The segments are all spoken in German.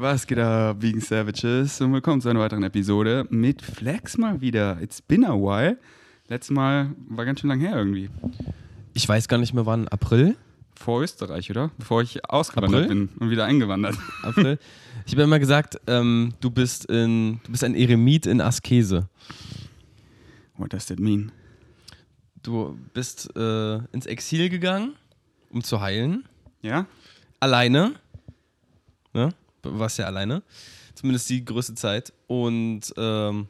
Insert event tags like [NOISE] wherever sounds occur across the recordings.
Was geht ab, Vegan Savages? Und willkommen zu einer weiteren Episode mit Flex mal wieder. It's been a while. Letztes Mal war ganz schön lang her irgendwie. Ich weiß gar nicht mehr wann. April? Vor Österreich, oder? Bevor ich ausgewandert April? bin und wieder eingewandert. [LAUGHS] April? ich habe immer gesagt, ähm, du, bist in, du bist ein Eremit in Askese. What does that mean? Du bist äh, ins Exil gegangen, um zu heilen. Ja? Alleine. Ne? Warst ja alleine. Zumindest die größte Zeit. Und ähm,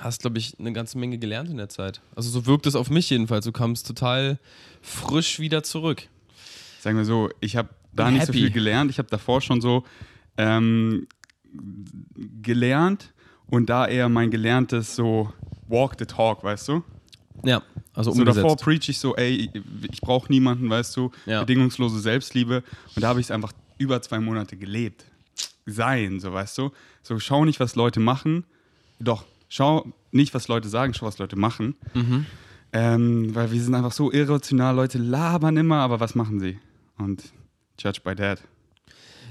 hast, glaube ich, eine ganze Menge gelernt in der Zeit. Also so wirkt es auf mich jedenfalls. Du kamst total frisch wieder zurück. Sagen wir so, ich habe da nicht so happy. viel gelernt. Ich habe davor schon so ähm, gelernt und da eher mein Gelerntes so walk the talk, weißt du? Ja, also So umgesetzt. davor preach ich so, ey, ich brauche niemanden, weißt du, Ja. bedingungslose Selbstliebe. Und da habe ich es einfach über zwei Monate gelebt. Sein, so weißt du. So, schau nicht, was Leute machen. Doch, schau nicht, was Leute sagen, schau, was Leute machen. Mhm. Ähm, weil wir sind einfach so irrational, Leute labern immer, aber was machen sie? Und judge by that.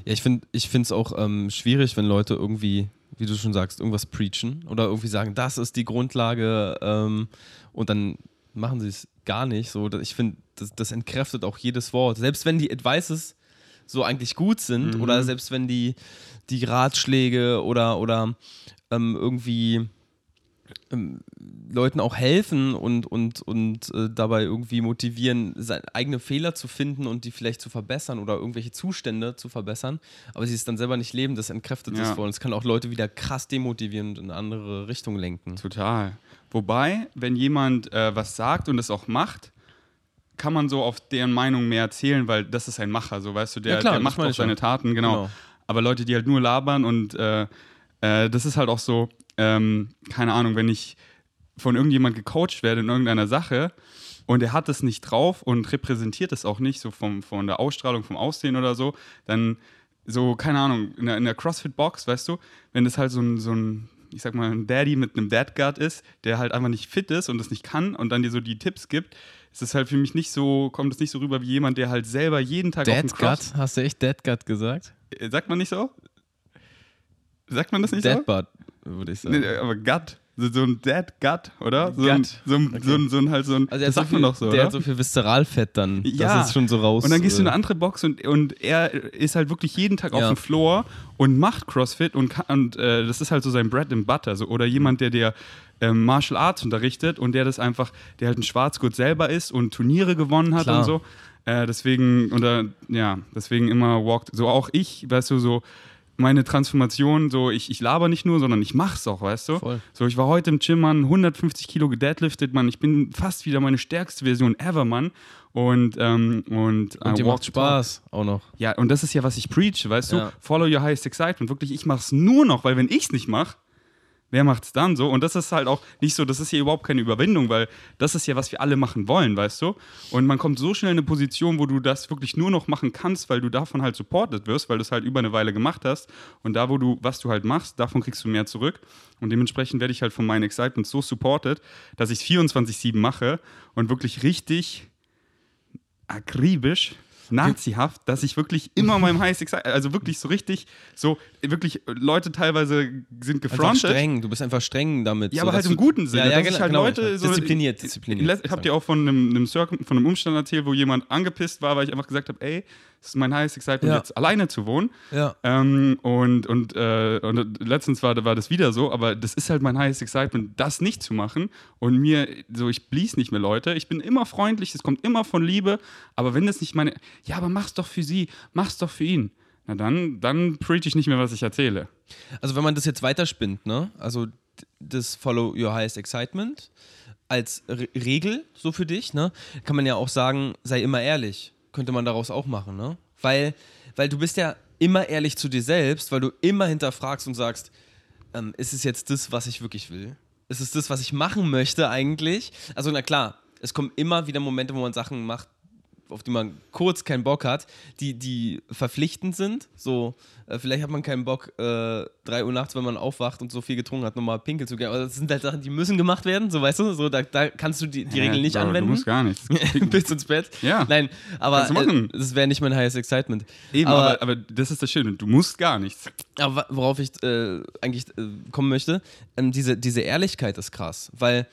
Ja, ich finde es auch ähm, schwierig, wenn Leute irgendwie, wie du schon sagst, irgendwas preachen oder irgendwie sagen, das ist die Grundlage ähm, und dann machen sie es gar nicht. So, ich finde, das, das entkräftet auch jedes Wort. Selbst wenn die Advices so eigentlich gut sind oder selbst wenn die, die Ratschläge oder, oder ähm, irgendwie ähm, Leuten auch helfen und, und, und äh, dabei irgendwie motivieren, seine eigene Fehler zu finden und die vielleicht zu verbessern oder irgendwelche Zustände zu verbessern, aber sie es dann selber nicht leben, das entkräftet Ja. das voll. Und es kann auch Leute wieder krass demotivieren und in eine andere Richtung lenken. Total. Wobei, wenn jemand äh, was sagt und es auch macht, kann man so auf deren Meinung mehr erzählen, weil das ist ein Macher, so weißt du, der, Ja, klar, der macht auch seine. Taten, genau. Genau. Aber Leute, die halt nur labern und äh, äh, das ist halt auch so, ähm, keine Ahnung, wenn ich von irgendjemand gecoacht werde in irgendeiner Sache und er hat es nicht drauf und repräsentiert es auch nicht, so vom, von der Ausstrahlung, vom Aussehen oder so, dann so, keine Ahnung, in der, in der CrossFit-Box, weißt du, wenn das halt so ein, so ein, ich sag mal, ein Daddy mit einem Dad-Guard ist, der halt einfach nicht fit ist und das nicht kann und dann dir so die Tipps gibt, ist es halt für mich nicht so, kommt es nicht so rüber wie jemand, der halt selber jeden Tag auf dem Cross... Hast du echt Dead Gut gesagt? Äh, Sagt man nicht so? Sagt man das nicht so? Dead Butt, würde ich sagen. Nee, aber Gut. So, so ein Dead Gut, oder? So ein, so ein, so ein, so ein halt so ein. also er das sagt so viel, man doch so, der oder? hat so viel Viszeralfett dann, Ja. dass es schon so raus... und dann gehst du in äh, eine andere Box und, und er ist halt wirklich jeden Tag auf Ja. dem Floor und macht CrossFit und, kann, und äh, das ist halt so sein Bread and Butter. So. Oder jemand, der dir ähm, Martial Arts unterrichtet und der das einfach, der halt ein Schwarzgurt selber ist und Turniere gewonnen hat Klar. und so. Äh, deswegen, oder ja, deswegen immer walkt, so auch ich, weißt du, so meine Transformation, so ich, ich laber nicht nur, sondern ich mach's auch, weißt du? Voll. So, ich war heute im Gym, Mann, 150 Kilo gedeadliftet, Mann. Ich bin fast wieder meine stärkste Version ever, Mann. Und, ähm, und, Und äh, dir walk macht the talk. Spaß auch noch. Ja, und das ist ja, was ich preach, weißt du? Ja. Follow your highest excitement. Wirklich, ich mach's nur noch, weil wenn ich's nicht mach, wer macht's dann so? Und das ist halt auch nicht so, das ist hier überhaupt keine Überwindung, weil das ist ja, was wir alle machen wollen, weißt du? Und man kommt so schnell in eine Position, wo du das wirklich nur noch machen kannst, weil du davon halt supported wirst, weil du es halt über eine Weile gemacht hast. Und da, wo du, was du halt machst, davon kriegst du mehr zurück. Und dementsprechend werde ich halt von meinen Excitements so supported, dass ich 24-7 mache und wirklich richtig akribisch, nazihaft, dass ich wirklich immer meinem [LAUGHS] Highest Excitement, also wirklich so richtig, so wirklich Leute teilweise sind Einfach gefrontet. streng, du bist einfach streng damit. Ja, so, aber halt im guten Sinne. Ja, ja ich genau, halt genau, Leute so diszipliniert, diszipliniert. Ich habe dir auch von einem, einem Circle, von einem Umstand erzählt, wo jemand angepisst war, weil ich einfach gesagt habe, ey, es ist mein Highest Excitement, Ja. jetzt alleine zu wohnen. Ja. Ähm, und und, äh, und letztens war, war das wieder so, aber das ist halt mein Highest Excitement, das nicht zu machen. Und mir, so, ich blies nicht mehr Leute. Ich bin immer freundlich, es kommt immer von Liebe. Aber wenn das nicht meine, ja, aber mach's doch für sie, mach's doch für ihn. Na dann, dann preach ich nicht mehr, was ich erzähle. Also wenn man das jetzt weiterspinnt, ne? Also das Follow Your Highest Excitement als Re Regel so für dich, ne? Kann man ja auch sagen, sei immer ehrlich. Könnte man daraus auch machen, ne? Weil, weil du bist ja immer ehrlich zu dir selbst, weil du immer hinterfragst und sagst, ähm, ist es jetzt das, was ich wirklich will? Ist es das, was ich machen möchte eigentlich? Also na klar, es kommen immer wieder Momente, wo man Sachen macht, auf die man kurz keinen Bock hat, die, die verpflichtend sind. So, äh, vielleicht hat man keinen Bock, äh, 3 Uhr nachts, wenn man aufwacht und so viel getrunken hat, nochmal pinkel zu gehen. Aber das sind halt Sachen, die müssen gemacht werden, so weißt du, so, da, da kannst du die, die Ja, Regeln nicht anwenden. Du musst gar nichts. [LAUGHS] Bis ins Bett. Ja. Nein, aber äh, das wäre nicht mein highest excitement. Eben, aber, aber, aber das ist das Schöne. Du musst gar nichts. aber worauf ich äh, eigentlich äh, kommen möchte, ähm, diese, diese Ehrlichkeit ist krass, weil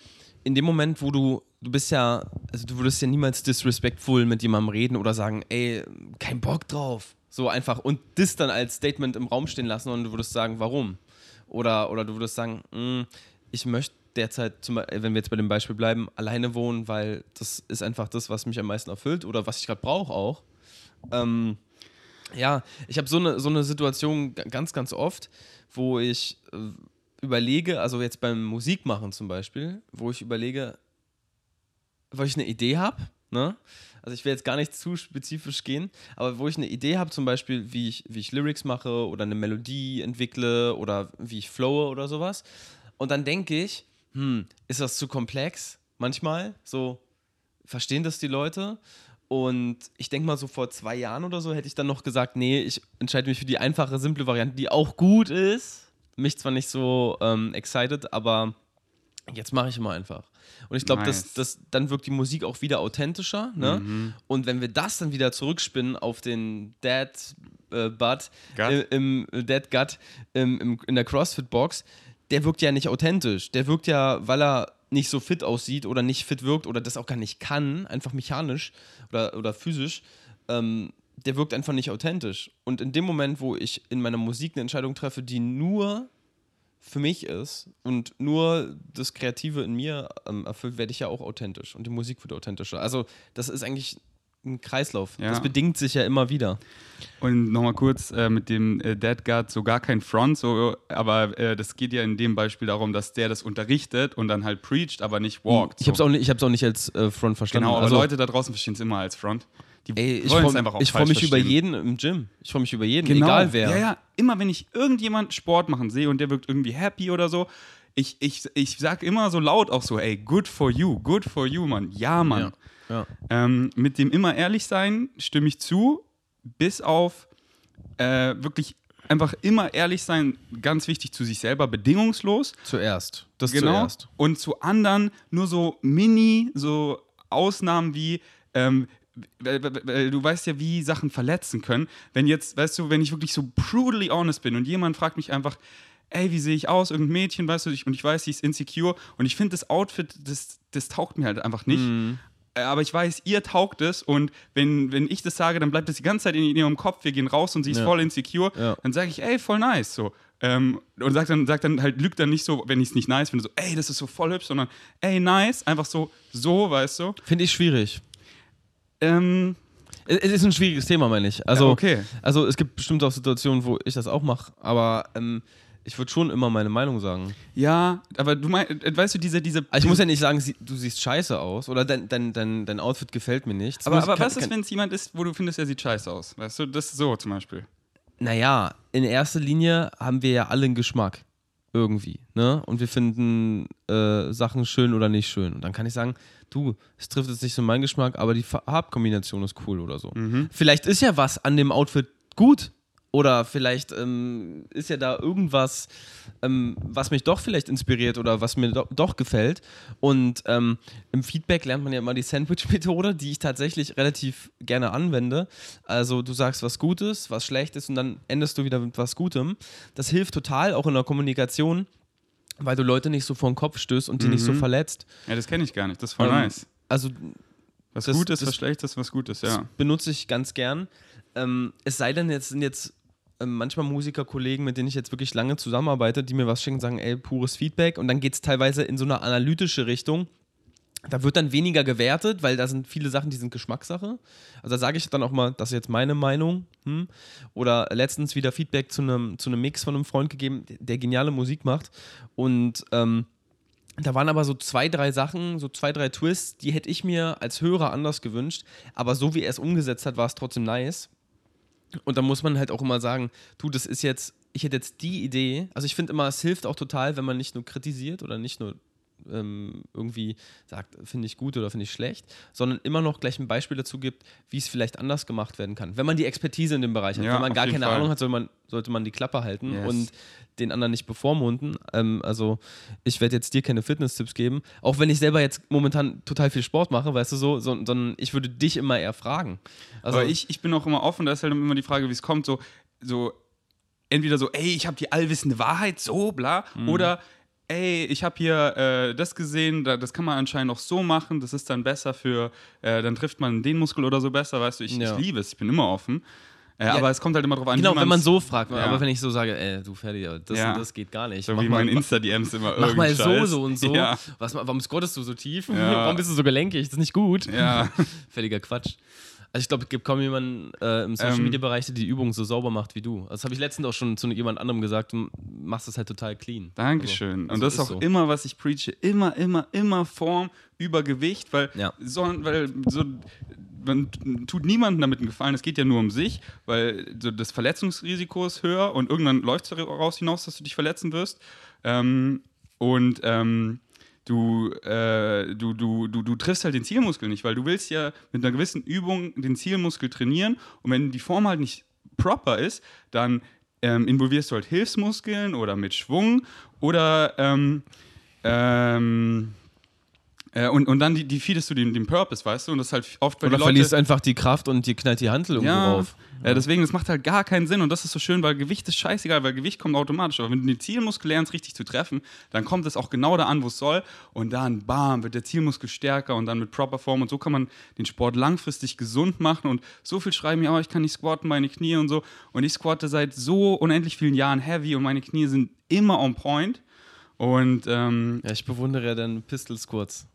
in dem Moment, wo du, du bist ja, also du würdest ja niemals disrespectful mit jemandem reden oder sagen, ey, kein Bock drauf. So einfach und das dann als Statement im Raum stehen lassen und du würdest sagen, warum? Oder, oder du würdest sagen, "Mm, ich möchte derzeit, zum, wenn wir jetzt bei dem Beispiel bleiben, alleine wohnen, weil das ist einfach das, was mich am meisten erfüllt oder was ich gerade brauche auch. Ähm, ja, ich habe so eine, so eine Situation ganz, ganz oft, wo ich äh, überlege, also jetzt beim Musikmachen zum Beispiel, wo ich überlege, weil ich eine Idee habe, ne? Also ich will jetzt gar nicht zu spezifisch gehen, aber wo ich eine Idee habe, zum Beispiel, wie ich, wie ich Lyrics mache oder eine Melodie entwickle oder wie ich flowe oder sowas. Und dann denke ich, hm, ist das zu komplex? Manchmal, so, verstehen das die Leute? Und ich denke mal, so vor zwei Jahren oder so hätte ich dann noch gesagt, nee, ich entscheide mich für die einfache, simple Variante, die auch gut ist. Mich zwar nicht so ähm, excited, aber jetzt mache ich immer einfach. Und ich glaube, Nice. das, das, dann wirkt die Musik auch wieder authentischer. Ne? Mhm. Und wenn wir das dann wieder zurückspinnen auf den Dad äh, Butt äh, im äh, Dead Gut im, im, in der CrossFit-Box, der wirkt ja nicht authentisch. Der wirkt ja, weil er nicht so fit aussieht oder nicht fit wirkt oder das auch gar nicht kann, einfach mechanisch oder, oder physisch, ähm, der wirkt einfach nicht authentisch. Und in dem Moment, wo ich in meiner Musik eine Entscheidung treffe, die nur für mich ist und nur das Kreative in mir ähm, erfüllt, werde ich ja auch authentisch und die Musik wird authentischer. Also das ist eigentlich ein Kreislauf. Ja. Das bedingt sich ja immer wieder. Und nochmal kurz äh, mit dem äh, Dead Guard, so gar kein Front, so, aber äh, das geht ja in dem Beispiel darum, dass der das unterrichtet und dann halt preacht, aber nicht walkt. Ich habe es auch, nicht- ich hab's auch nicht als äh, Front verstanden. Genau, aber also, Leute da draußen verstehen es immer als Front. Die ey, ich freue einfach auch ich freu mich über jeden im Gym. Ich freue mich über jeden, Genau. egal wer. Ja, ja, immer wenn ich irgendjemand Sport machen sehe und der wirkt irgendwie happy oder so, ich, ich, ich sag immer so laut auch so, ey, good for you, good for you, Mann. Ja, Mann. Ja. Ja. Ähm, mit dem immer ehrlich sein stimme ich zu, bis auf äh, wirklich einfach immer ehrlich sein, ganz wichtig zu sich selber, bedingungslos. Zuerst. Das genau. zuerst. Und zu anderen nur so mini, so Ausnahmen wie, ähm, du weißt ja, wie Sachen verletzen können. Wenn jetzt, weißt du, wenn ich wirklich so brutally honest bin und jemand fragt mich einfach, ey, wie sehe ich aus, irgendein Mädchen, weißt du, ich, und ich weiß, sie ist insecure und ich finde das Outfit, das, das taugt mir halt einfach nicht. Mhm. Äh, Aber ich weiß, ihr taugt es und wenn, wenn ich das sage, dann bleibt das die ganze Zeit in, in ihrem Kopf, wir gehen raus und sie ist Ja. voll insecure. Ja. Dann sage ich, ey, voll nice. So. Ähm, und sag dann, sag dann halt, lügt dann nicht so, wenn ich es nicht nice finde, so, ey, das ist so voll hübsch, sondern ey, nice, einfach so, so, weißt du. Finde ich schwierig. Ähm, Es ist ein schwieriges Thema, meine ich. Also, Ja, okay. also es gibt bestimmt auch Situationen, wo ich das auch mache, aber ähm, ich würde schon immer meine Meinung sagen. ja, aber du meinst, äh, weißt du, diese, diese. Also ich muss ja nicht sagen, du siehst scheiße aus oder dein, dein, dein, dein Outfit gefällt mir nicht. Das aber aber kann- was ist, wenn es jemand ist, wo du findest, er sieht scheiße aus? Weißt du, das ist so zum Beispiel. Naja, in erster Linie haben wir ja alle einen Geschmack. Irgendwie. Ne? Und wir finden äh, Sachen schön oder nicht schön. Und dann kann ich sagen, du, es trifft jetzt nicht so meinen Geschmack, aber die Farbkombination ist cool oder so. Vielleicht ist ja was an dem Outfit gut. Oder vielleicht ähm, ist ja da irgendwas, ähm, was mich doch vielleicht inspiriert oder was mir do doch gefällt. Und ähm, im Feedback lernt man ja immer die Sandwich-Methode, die ich tatsächlich relativ gerne anwende. Also du sagst was Gutes, was Schlechtes und dann endest du wieder mit was Gutem. Das hilft total auch in der Kommunikation, weil du Leute nicht so vor den Kopf stößt und die nicht so verletzt. Ja, das kenne ich gar nicht. Das ist voll Ähm, nice. Also Was das- Gutes, das- was Schlechtes, was Gutes, ja. benutze ich ganz gern. Ähm, es sei denn, jetzt sind jetzt ähm, manchmal Musikerkollegen, mit denen ich jetzt wirklich lange zusammenarbeite, die mir was schicken, sagen, ey, pures Feedback. Und dann geht es teilweise in so eine analytische Richtung. Da wird dann weniger gewertet, weil da sind viele Sachen, die sind Geschmackssache. Also da sage ich dann auch mal, das ist jetzt meine Meinung. Hm? Oder letztens wieder Feedback zu einem, zu Mix von einem Freund gegeben, der geniale Musik macht. Und ähm, da waren aber so zwei, drei Sachen, so zwei, drei Twists, die hätte ich mir als Hörer anders gewünscht. Aber so wie er es umgesetzt hat, war es trotzdem nice. Und da muss man halt auch immer sagen, du, das ist jetzt, ich hätte jetzt die Idee, also ich finde immer, es hilft auch total, wenn man nicht nur kritisiert oder nicht nur ähm, irgendwie sagt, finde ich gut oder finde ich schlecht, sondern immer noch gleich ein Beispiel dazu gibt, wie es vielleicht anders gemacht werden kann. Wenn man die Expertise in dem Bereich hat. Ja, Wenn man gar keine Fall. Ahnung hat, soll man, sollte man die Klappe halten Yes. und den anderen nicht bevormunden. Ähm, also ich werde jetzt dir keine Fitness-Tipps geben, auch wenn ich selber jetzt momentan total viel Sport mache, weißt du so, so sondern ich würde dich immer eher fragen. Also Aber ich, ich bin auch immer offen, da ist halt immer die Frage, wie es kommt, so, so entweder so, ey, ich habe die allwissende Wahrheit, so, bla, Mhm. oder ey, ich habe hier äh, das gesehen, da, das kann man anscheinend auch so machen, das ist dann besser für, äh, dann trifft man den Muskel oder so besser, weißt du, ich, Ja. ich liebe es, ich bin immer offen. Äh, aber es kommt halt immer drauf an, Genau, wie wenn man so fragt, Ja. aber wenn ich so sage, ey, du Ferdi, das, Ja. und das geht gar nicht. so Mach wie mal- mein Insta-DMs immer Mach mal so, Scheiß. so und so. Ja, Was, warum squattest du so tief? Ja. Warum bist du so gelenkig? Das ist nicht gut. ja. [LAUGHS] Völliger Quatsch. Also ich glaube, es gibt kaum jemanden äh, im Social Ähm. Media Bereich, der die Übung so sauber macht wie du. Also Das habe ich letztens auch schon zu jemand anderem gesagt. Du machst das halt total clean. Dankeschön. Also, und das ist ist auch so. immer, was ich preache, immer, immer, immer Form über Gewicht, weil, Ja. so, weil so, man tut niemandem damit einen Gefallen, es geht ja nur um sich, weil so das Verletzungsrisiko ist höher und irgendwann läuft es daraus hinaus, dass du dich verletzen wirst. Ähm, und ähm, du, äh, du, du, du, du triffst halt den Zielmuskel nicht, weil du willst ja mit einer gewissen Übung den Zielmuskel trainieren und wenn die Form halt nicht proper ist, dann ähm, involvierst du halt Hilfsmuskeln oder mit Schwung oder ähm, ähm, äh, und, und dann die, die feedest du den, den Purpose, weißt du? Und das ist halt oft, weil Oder die Leute, verlierst einfach die Kraft und dir knallt die Handel irgendwo ja, rauf. Äh, deswegen, das macht halt gar keinen Sinn und das ist so schön, weil Gewicht ist scheißegal, weil Gewicht kommt automatisch. Aber wenn du den Zielmuskel lernst, richtig zu treffen, dann kommt es auch genau da an, wo es soll und dann, bam, wird der Zielmuskel stärker und dann mit proper Form und so kann man den Sport langfristig gesund machen und so viel schreiben mir, oh, ich kann nicht squatten, meine Knie und so und ich squatte seit so unendlich vielen Jahren heavy und meine Knie sind immer on point und ähm, Ja, ich bewundere ja dann Pistol Squats.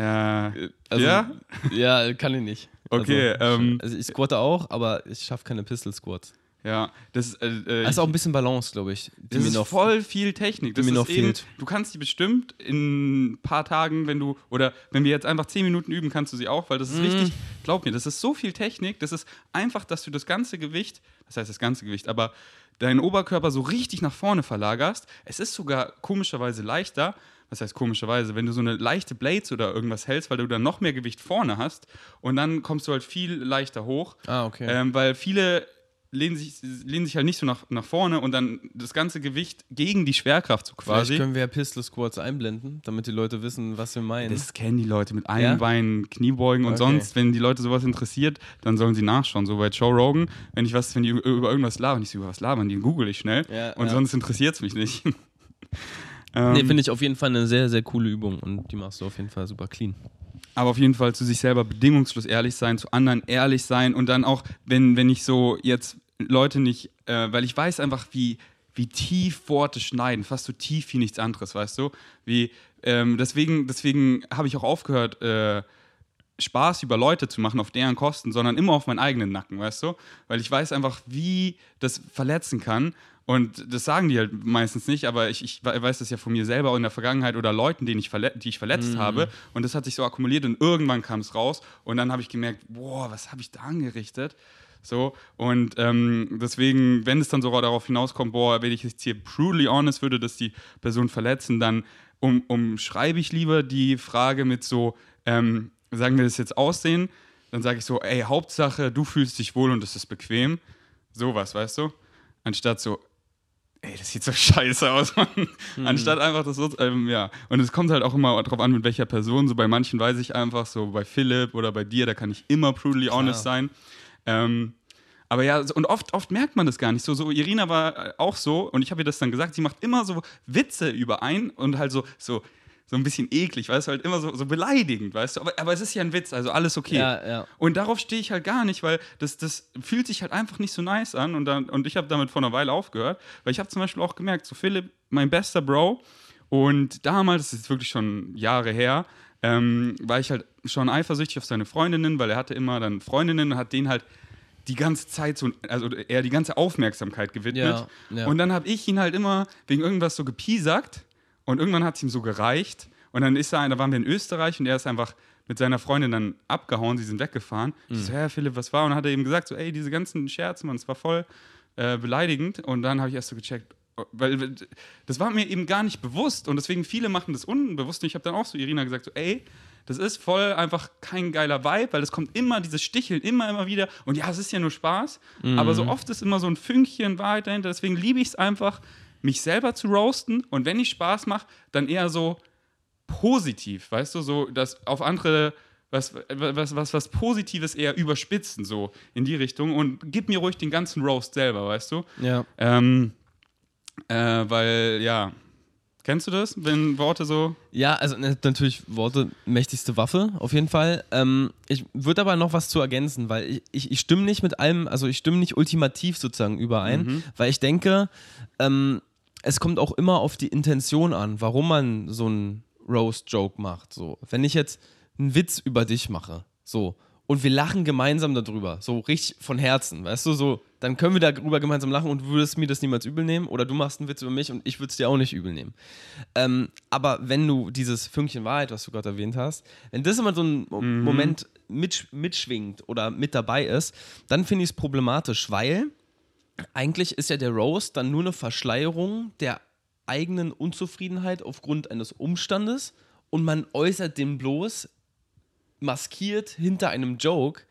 Äh, Also, ja, Ja, kann ich nicht. [LAUGHS] Okay, Also, ähm, also ich squatte auch, aber ich schaffe keine Pistol Squats. ja, das, äh, äh, ist auch ein bisschen Balance, glaube ich. Das ist noch voll viel Technik. Das mir ist noch eben, fehlt. Du kannst die bestimmt in ein paar Tagen, wenn du, oder wenn wir jetzt einfach zehn Minuten üben, kannst du sie auch, weil das ist Mhm. richtig, glaub mir, das ist so viel Technik, das ist einfach, dass du das ganze Gewicht, das heißt das ganze Gewicht, aber deinen Oberkörper so richtig nach vorne verlagerst. Es ist sogar komischerweise leichter, was heißt komischerweise, wenn du so eine leichte Blades oder irgendwas hältst, weil du dann noch mehr Gewicht vorne hast und dann kommst du halt viel leichter hoch. Ah, okay. Ähm, weil viele lehnen sich, lehnen sich halt nicht so nach, nach vorne und dann das ganze Gewicht gegen die Schwerkraft so Vielleicht quasi. können wir ja Pistol Squats einblenden, damit die Leute wissen, was wir meinen. Das kennen die Leute mit einem Ja? Bein, Kniebeugen und Okay. sonst, wenn die Leute sowas interessiert, dann sollen sie nachschauen. So bei Joe Rogan, wenn ich was, wenn die über über irgendwas labern, ich so, über was labern, die google ich schnell Ja, und ja. sonst interessiert es mich nicht. [LAUGHS] ähm, nee, finde ich auf jeden Fall eine sehr, sehr coole Übung und die machst du auf jeden Fall super clean. aber auf jeden Fall zu sich selber bedingungslos ehrlich sein, zu anderen ehrlich sein und dann auch, wenn, wenn ich so jetzt Leute nicht, äh, weil ich weiß einfach, wie, wie tief Worte schneiden, fast so tief wie nichts anderes, weißt du? Wie, ähm, deswegen deswegen habe ich auch aufgehört, äh, Spaß über Leute zu machen auf deren Kosten, sondern immer auf meinen eigenen Nacken, weißt du? Weil ich weiß einfach, wie das verletzen kann. Und das sagen die halt meistens nicht, aber ich, ich we- weiß das ja von mir selber in der Vergangenheit oder Leuten, denen ich die ich verletzt habe. Und das hat sich so akkumuliert und irgendwann kam es raus. Und dann habe ich gemerkt, boah, was habe ich da angerichtet? So, und ähm, deswegen, wenn es dann so darauf hinauskommt, boah, wenn ich jetzt hier brutally honest würde, dass die Person verletzen, dann um, umschreibe ich lieber die Frage mit so, ähm, sagen wir das jetzt aussehen, dann sage ich so, ey, Hauptsache, du fühlst dich wohl und es ist bequem. Sowas, weißt du? Anstatt so, ey, das sieht so [LAUGHS] scheiße aus, Mann. Anstatt einfach das so, ähm, ja. Und es kommt halt auch immer drauf an, mit welcher Person. So bei manchen weiß ich einfach, so bei Philipp oder bei dir, da kann ich immer brutally honest sein. Ähm, aber ja, und oft, oft merkt man das gar nicht. So, so Irina war äh, auch so, und ich habe ihr das dann gesagt, sie macht immer so Witze über einen und halt so, so, so ein bisschen eklig, weißt du, halt immer so, so beleidigend, weißt du. Aber, aber es ist ja ein Witz, also alles okay. Ja, ja. Und darauf stehe ich halt gar nicht, weil das, das fühlt sich halt einfach nicht so nice an. Und, dann, und ich habe damit vor einer Weile aufgehört, weil ich habe zum Beispiel auch gemerkt, so Philipp, mein bester Bro, und damals, das ist wirklich schon Jahre her, ähm, war ich halt schon eifersüchtig auf seine Freundinnen, weil er hatte immer dann Freundinnen und hat denen halt die ganze Zeit so, also er die ganze Aufmerksamkeit gewidmet. Ja. Und dann habe ich ihn halt immer wegen irgendwas so gepiesackt und irgendwann hat es ihm so gereicht. Und dann ist er, da waren wir in Österreich und er ist einfach mit seiner Freundin dann abgehauen, sie sind weggefahren. Ich Mhm. so, ja, Philipp, was war? Und dann hat er eben gesagt, so, ey, diese ganzen Scherze, man, es war voll äh, beleidigend. Und dann habe ich erst so gecheckt, weil das war mir eben gar nicht bewusst und deswegen viele machen das unbewusst. Und ich habe dann auch so Irina gesagt, so, ey, das ist voll einfach kein geiler Vibe, weil es kommt immer dieses Sticheln, immer, immer wieder. Und ja, es ist ja nur Spaß, Mhm. aber so oft ist immer so ein Fünkchen Wahrheit dahinter. Deswegen liebe ich es einfach, mich selber zu roasten und wenn ich Spaß mache, dann eher so positiv, weißt du, so dass auf andere was, was, was, was Positives eher überspitzen, so in die Richtung und gib mir ruhig den ganzen Roast selber, weißt du? Ja. Ähm, äh, weil, ja, kennst du das, wenn Worte so. Ja, also ne, natürlich Worte, mächtigste Waffe, auf jeden Fall. Ähm, ich würde aber noch was zu ergänzen, weil ich, ich, ich stimme nicht mit allem, also ich stimme nicht ultimativ sozusagen überein, weil ich denke, ähm, es kommt auch immer auf die Intention an, warum man so einen Roast-Joke macht. So. Wenn ich jetzt einen Witz über dich mache, so, und wir lachen gemeinsam darüber, so richtig von Herzen, weißt du, so, dann können wir darüber gemeinsam lachen und du würdest mir das niemals übel nehmen oder du machst einen Witz über mich und ich würde es dir auch nicht übel nehmen. Ähm, aber wenn du dieses Fünkchen Wahrheit, was du gerade erwähnt hast, wenn das immer so ein Mo Moment mitsch mitschwingt oder mit dabei ist, dann finde ich es problematisch, weil eigentlich ist ja der Roast dann nur eine Verschleierung der eigenen Unzufriedenheit aufgrund eines Umstandes und man äußert den bloß maskiert hinter einem Joke,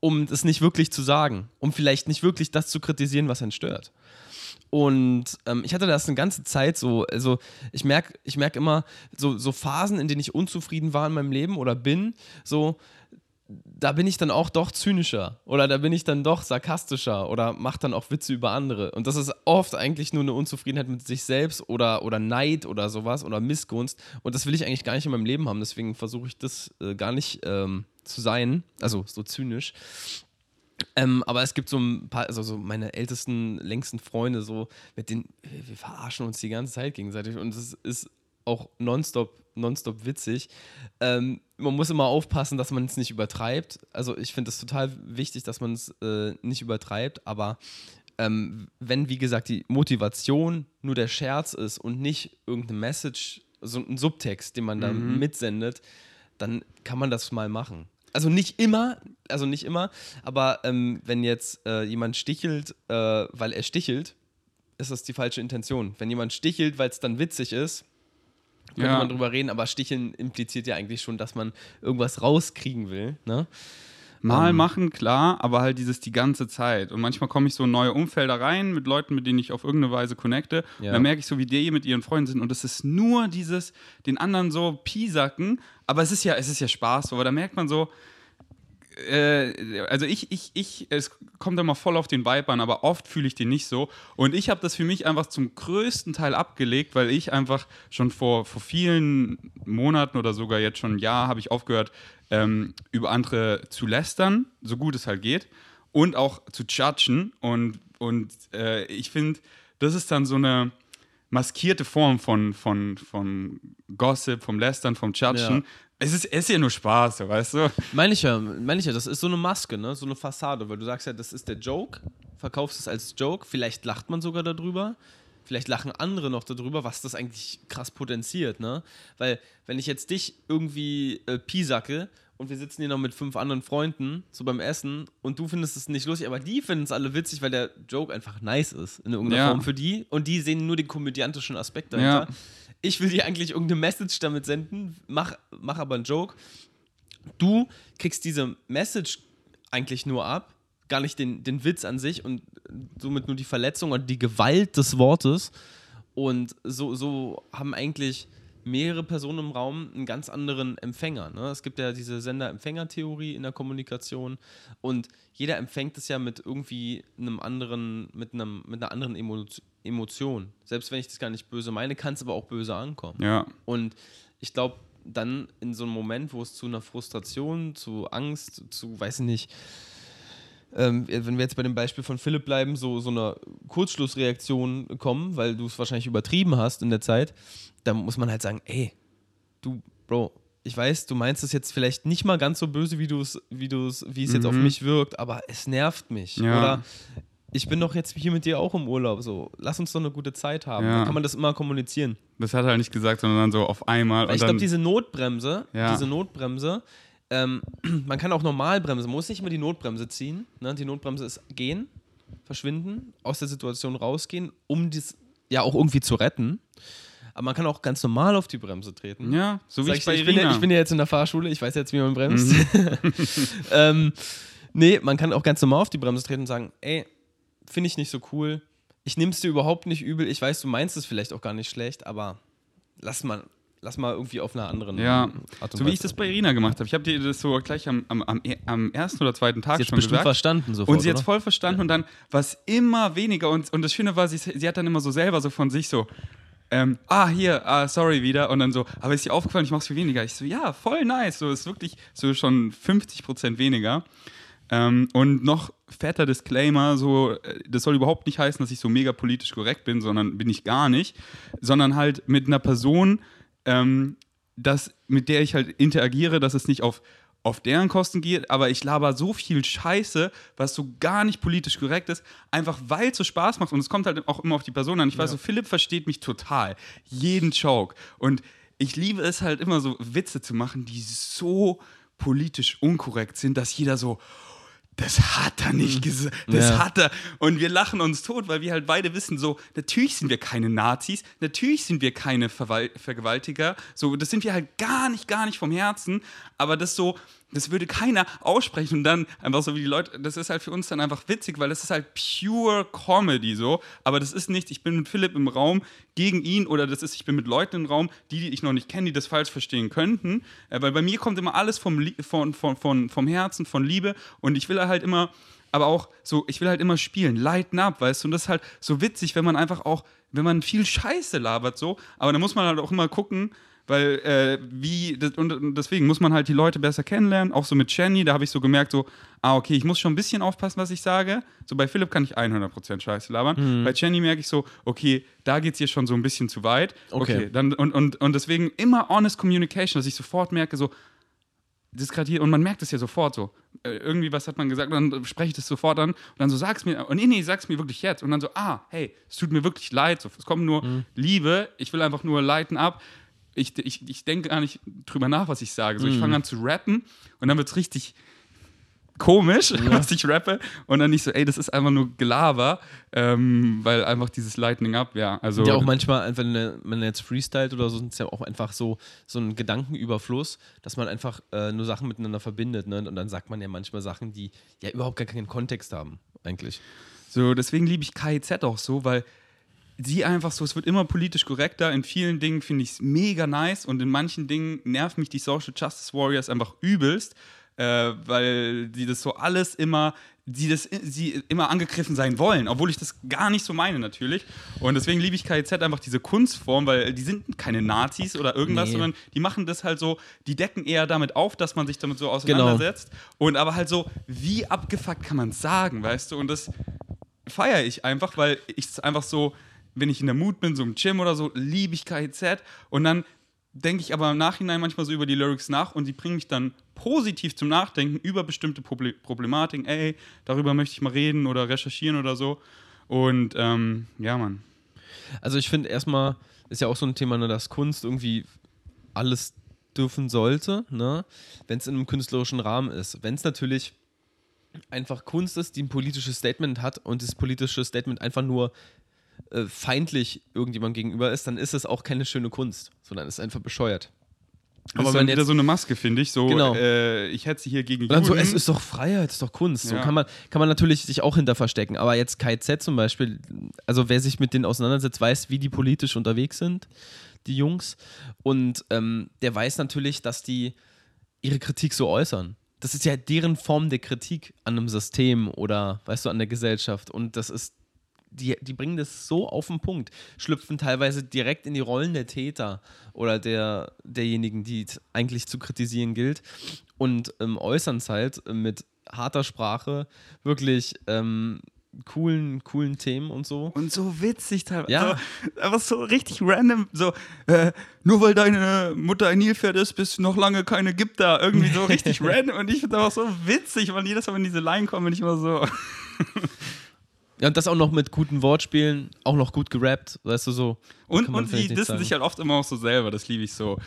um das nicht wirklich zu sagen, um vielleicht nicht wirklich das zu kritisieren, was einen stört. Und ähm, ich hatte das eine ganze Zeit so, also ich merke ich merk immer so, so Phasen, in denen ich unzufrieden war in meinem Leben oder bin, so, da bin ich dann auch doch zynischer oder da bin ich dann doch sarkastischer oder mache dann auch Witze über andere. Und das ist oft eigentlich nur eine Unzufriedenheit mit sich selbst oder, oder Neid oder sowas oder Missgunst. Und das will ich eigentlich gar nicht in meinem Leben haben. Deswegen versuche ich das äh, gar nicht ähm, zu sein, also so zynisch. Ähm, aber es gibt so ein paar, also so meine ältesten, längsten Freunde, so, mit denen wir wir verarschen uns die ganze Zeit gegenseitig und es ist auch nonstop, nonstop witzig. Ähm, man muss immer aufpassen, dass man es nicht übertreibt. Also ich finde es total wichtig, dass man es äh, nicht übertreibt, aber ähm, wenn, wie gesagt, die Motivation nur der Scherz ist und nicht irgendeine Message, so ein Subtext, den man da mitsendet, dann kann man das mal machen. Also nicht immer, also nicht immer, aber ähm, wenn jetzt äh, jemand stichelt, äh, weil er stichelt, ist das die falsche Intention. Wenn jemand stichelt, weil es dann witzig ist, könnte Ja. man drüber reden, aber Sticheln impliziert ja eigentlich schon, dass man irgendwas rauskriegen will. Ne? Mal Ähm. machen, klar, aber halt dieses die ganze Zeit. Und manchmal komme ich so in neue Umfelder rein mit Leuten, mit denen ich auf irgendeine Weise connecte. Ja. Und dann merke ich so, wie die mit ihren Freunden sind. Und es ist nur dieses, den anderen so piesacken. Aber es ist ja, es ist ja Spaß. So. Aber da merkt man so, äh, also ich, ich, ich, es kommt immer voll auf den Vibe an, aber oft fühle ich den nicht so. Und ich habe das für mich einfach zum größten Teil abgelegt, weil ich einfach schon vor, vor vielen Monaten oder sogar jetzt schon ein Jahr habe ich aufgehört, ähm, über andere zu lästern, so gut es halt geht, und auch zu judgen. Und, und äh, ich finde, das ist dann so eine maskierte Form von, von, von Gossip, vom Lästern, vom Judgen. Ja. Es, ist, es ist ja nur Spaß, so, weißt du? Meine ich ja, meine ich ja, das ist so eine Maske, ne? so eine Fassade, weil du sagst ja, das ist der Joke, verkaufst es als Joke, vielleicht lacht man sogar darüber, vielleicht lachen andere noch darüber, was das eigentlich krass potenziert, ne? Weil, wenn ich jetzt dich irgendwie äh, piesacke und wir sitzen hier noch mit fünf anderen Freunden, so beim Essen, und du findest es nicht lustig, aber die finden es alle witzig, weil der Joke einfach nice ist, in irgendeiner Ja. Form für die, und die sehen nur den komödiantischen Aspekt dahinter. Ja. Ich will dir eigentlich irgendeine Message damit senden, mach, mach aber einen Joke, du kriegst diese Message eigentlich nur ab, gar nicht den, den Witz an sich und somit nur die Verletzung und die Gewalt des Wortes. Und so, so haben eigentlich mehrere Personen im Raum einen ganz anderen Empfänger. Ne? Es gibt ja diese Sender-Empfänger-Theorie in der Kommunikation und jeder empfängt es ja mit irgendwie einem anderen, mit, einem, mit einer anderen Emo Emotion. Selbst wenn ich das gar nicht böse meine, kann es aber auch böse ankommen. Ja. Und ich glaube, dann in so einem Moment, wo es zu einer Frustration, zu Angst, zu, weiß ich nicht, ähm, wenn wir jetzt bei dem Beispiel von Philipp bleiben, so, so einer Kurzschlussreaktion kommen, weil du es wahrscheinlich übertrieben hast in der Zeit, dann muss man halt sagen, ey, du, Bro, ich weiß, du meinst es jetzt vielleicht nicht mal ganz so böse, wie du es, wie du es, wie es jetzt auf Mhm. mich wirkt, aber es nervt mich. Ja. Oder ich bin doch jetzt hier mit dir auch im Urlaub, so, lass uns doch eine gute Zeit haben. Ja. Dann kann man das immer kommunizieren. Das hat er halt nicht gesagt, sondern dann so auf einmal. Weil ich glaube, diese Notbremse, Ja. diese Notbremse, ähm, [CLEARS THROAT] man kann auch normal bremsen, man muss nicht immer die Notbremse ziehen. Ne? Die Notbremse ist gehen, verschwinden, aus der Situation rausgehen, um das ja auch irgendwie zu retten. Aber man kann auch ganz normal auf die Bremse treten. Ja, so wie Sag ich bei ich, bin ja, ich bin ja jetzt in der Fahrschule, ich weiß jetzt, wie man bremst. Mhm. [LAUGHS] ähm, nee, man kann auch ganz normal auf die Bremse treten und sagen, ey, finde ich nicht so cool. Ich nehme es dir überhaupt nicht übel. Ich weiß, du meinst es vielleicht auch gar nicht schlecht, aber lass mal, lass mal irgendwie auf einer anderen ja, Art und so wie ich Weise. das bei Irina gemacht habe. Ich habe dir das so gleich am, am, am, am ersten oder zweiten Tag Sie jetzt schon bestimmt gesagt. verstanden sofort, Und sie hat voll verstanden und dann war es immer weniger. Und, und das Schöne war, sie, sie hat dann immer so selber so von sich so, ähm, ah, hier, ah, sorry wieder. Und dann so, aber ist dir aufgefallen, ich mach's viel weniger. Ich so, ja, voll nice. So ist wirklich so schon 50% weniger. Ähm, und noch fetter Disclaimer, so, äh, das soll überhaupt nicht heißen, dass ich so mega politisch korrekt bin, sondern bin ich gar nicht. Sondern halt mit einer Person, ähm, das, mit der ich halt interagiere, dass es nicht auf, auf deren Kosten geht, aber ich laber so viel Scheiße, was so gar nicht politisch korrekt ist, einfach weil es so Spaß macht und es kommt halt auch immer auf die Person an. Ich weiß so, Philipp versteht mich total, jeden Joke und ich liebe es halt immer so Witze zu machen, die so politisch unkorrekt sind, dass jeder so, das hat er nicht gesagt, das Ja. hat er. Und wir lachen uns tot, weil wir halt beide wissen, so, natürlich sind wir keine Nazis, natürlich sind wir keine Verwal Vergewaltiger, so, das sind wir halt gar nicht, gar nicht vom Herzen, aber das so, das würde keiner aussprechen und dann einfach so wie die Leute, das ist halt für uns dann einfach witzig, weil das ist halt pure Comedy so, aber das ist nicht, ich bin mit Philipp im Raum gegen ihn oder das ist, ich bin mit Leuten im Raum, die, die ich noch nicht kenne, die das falsch verstehen könnten, äh, weil bei mir kommt immer alles vom, von, von, von, vom Herzen, von Liebe. Und ich will halt immer, aber auch so, ich will halt immer spielen, lighten up, weißt du, und das ist halt so witzig, wenn man einfach auch, wenn man viel Scheiße labert so, aber da muss man halt auch immer gucken, weil, äh, wie, das, und deswegen muss man halt die Leute besser kennenlernen. Auch so mit Jenny, da habe ich so gemerkt, so, ah, okay, ich muss schon ein bisschen aufpassen, was ich sage. So bei Philipp kann ich 100% Scheiße labern. Bei Jenny merke ich so, okay, da geht es hier schon so ein bisschen zu weit. Okay. dann, und, und, und deswegen immer honest communication, dass ich sofort merke, so, das gerade hier, und man merkt es ja sofort so. Äh, irgendwie, was hat man gesagt? Und dann spreche ich das sofort an und dann so, sag's mir, und nee, nee, sag's mir wirklich jetzt. Und dann so, ah, hey, es tut mir wirklich leid. So, es kommt nur Liebe, ich will einfach nur leiten ab. Ich, ich, ich denke gar nicht drüber nach, was ich sage. So, ich fange an zu rappen und dann wird's richtig komisch, [LAUGHS] was ich rappe. Und dann nicht so, ey, das ist einfach nur Gelaber, ähm, weil einfach dieses Lightning Up, ja. Also, Ja, auch manchmal, wenn man wenn man jetzt freestylt oder so, sind es ja auch einfach so, so ein Gedankenüberfluss, dass man einfach äh, nur Sachen miteinander verbindet. Ne? Und dann sagt man ja manchmal Sachen, die ja überhaupt gar keinen Kontext haben, eigentlich. So, deswegen liebe ich KIZ auch so, weil sie einfach so, es wird immer politisch korrekter. In vielen Dingen finde ich es mega nice und in manchen Dingen nerven mich die Social Justice Warriors einfach übelst, äh, weil sie das so alles immer, sie das sie immer angegriffen sein wollen, obwohl ich das gar nicht so meine natürlich. Und deswegen liebe ich KIZ einfach diese Kunstform, weil die sind keine Nazis oder irgendwas, Nee. sondern die machen das halt so, die decken eher damit auf, dass man sich damit so auseinandersetzt. Und aber halt so, wie abgefuckt kann man es sagen, weißt du? Und das feiere ich einfach, weil ich es einfach so, wenn ich in der Mut bin, so im Gym oder so, liebe ich KIZ und dann denke ich aber im Nachhinein manchmal so über die Lyrics nach und die bringen mich dann positiv zum Nachdenken über bestimmte Proble Problematiken. Ey, darüber möchte ich mal reden oder recherchieren oder so. Und ähm, ja, Mann. Also ich finde erstmal, ist ja auch so ein Thema, ne, dass Kunst irgendwie alles dürfen sollte, ne, wenn es in einem künstlerischen Rahmen ist. Wenn es natürlich einfach Kunst ist, die ein politisches Statement hat und das politische Statement einfach nur äh, feindlich irgendjemand gegenüber ist, dann ist es auch keine schöne Kunst, sondern ist einfach bescheuert. Aber Aber ist dann wenn wieder so eine Maske, finde ich. So, Genau. äh, ich hetze hier gegen dann so, Juden. es ist doch Freiheit, es ist doch Kunst. So Ja. kann man, kann man natürlich sich auch hinter verstecken. Aber jetzt KZ zum Beispiel, also wer sich mit denen auseinandersetzt, weiß, wie die politisch unterwegs sind, die Jungs. Und ähm, der weiß natürlich, dass die ihre Kritik so äußern. Das ist ja deren Form der Kritik an einem System oder, weißt du, an der Gesellschaft. Und das ist, die, die bringen das so auf den Punkt, schlüpfen teilweise direkt in die Rollen der Täter oder der, derjenigen, die es eigentlich zu kritisieren gilt und ähm, äußern es halt mit harter Sprache, wirklich ähm, coolen, coolen Themen und so. Und so witzig teilweise. Ja. So, einfach so richtig random. So, äh, nur weil deine Mutter ein Nilpferd ist, bist du noch lange keine gibt da. Irgendwie so richtig [LAUGHS] random. Und ich finde das auch so witzig, weil jedes Mal, wenn diese Line kommen, bin ich immer so. [LAUGHS] Ja, und das auch noch mit guten Wortspielen, auch noch gut gerappt, weißt du so. Und, und die dissen sagen. sich halt oft immer auch so selber. Das liebe ich so.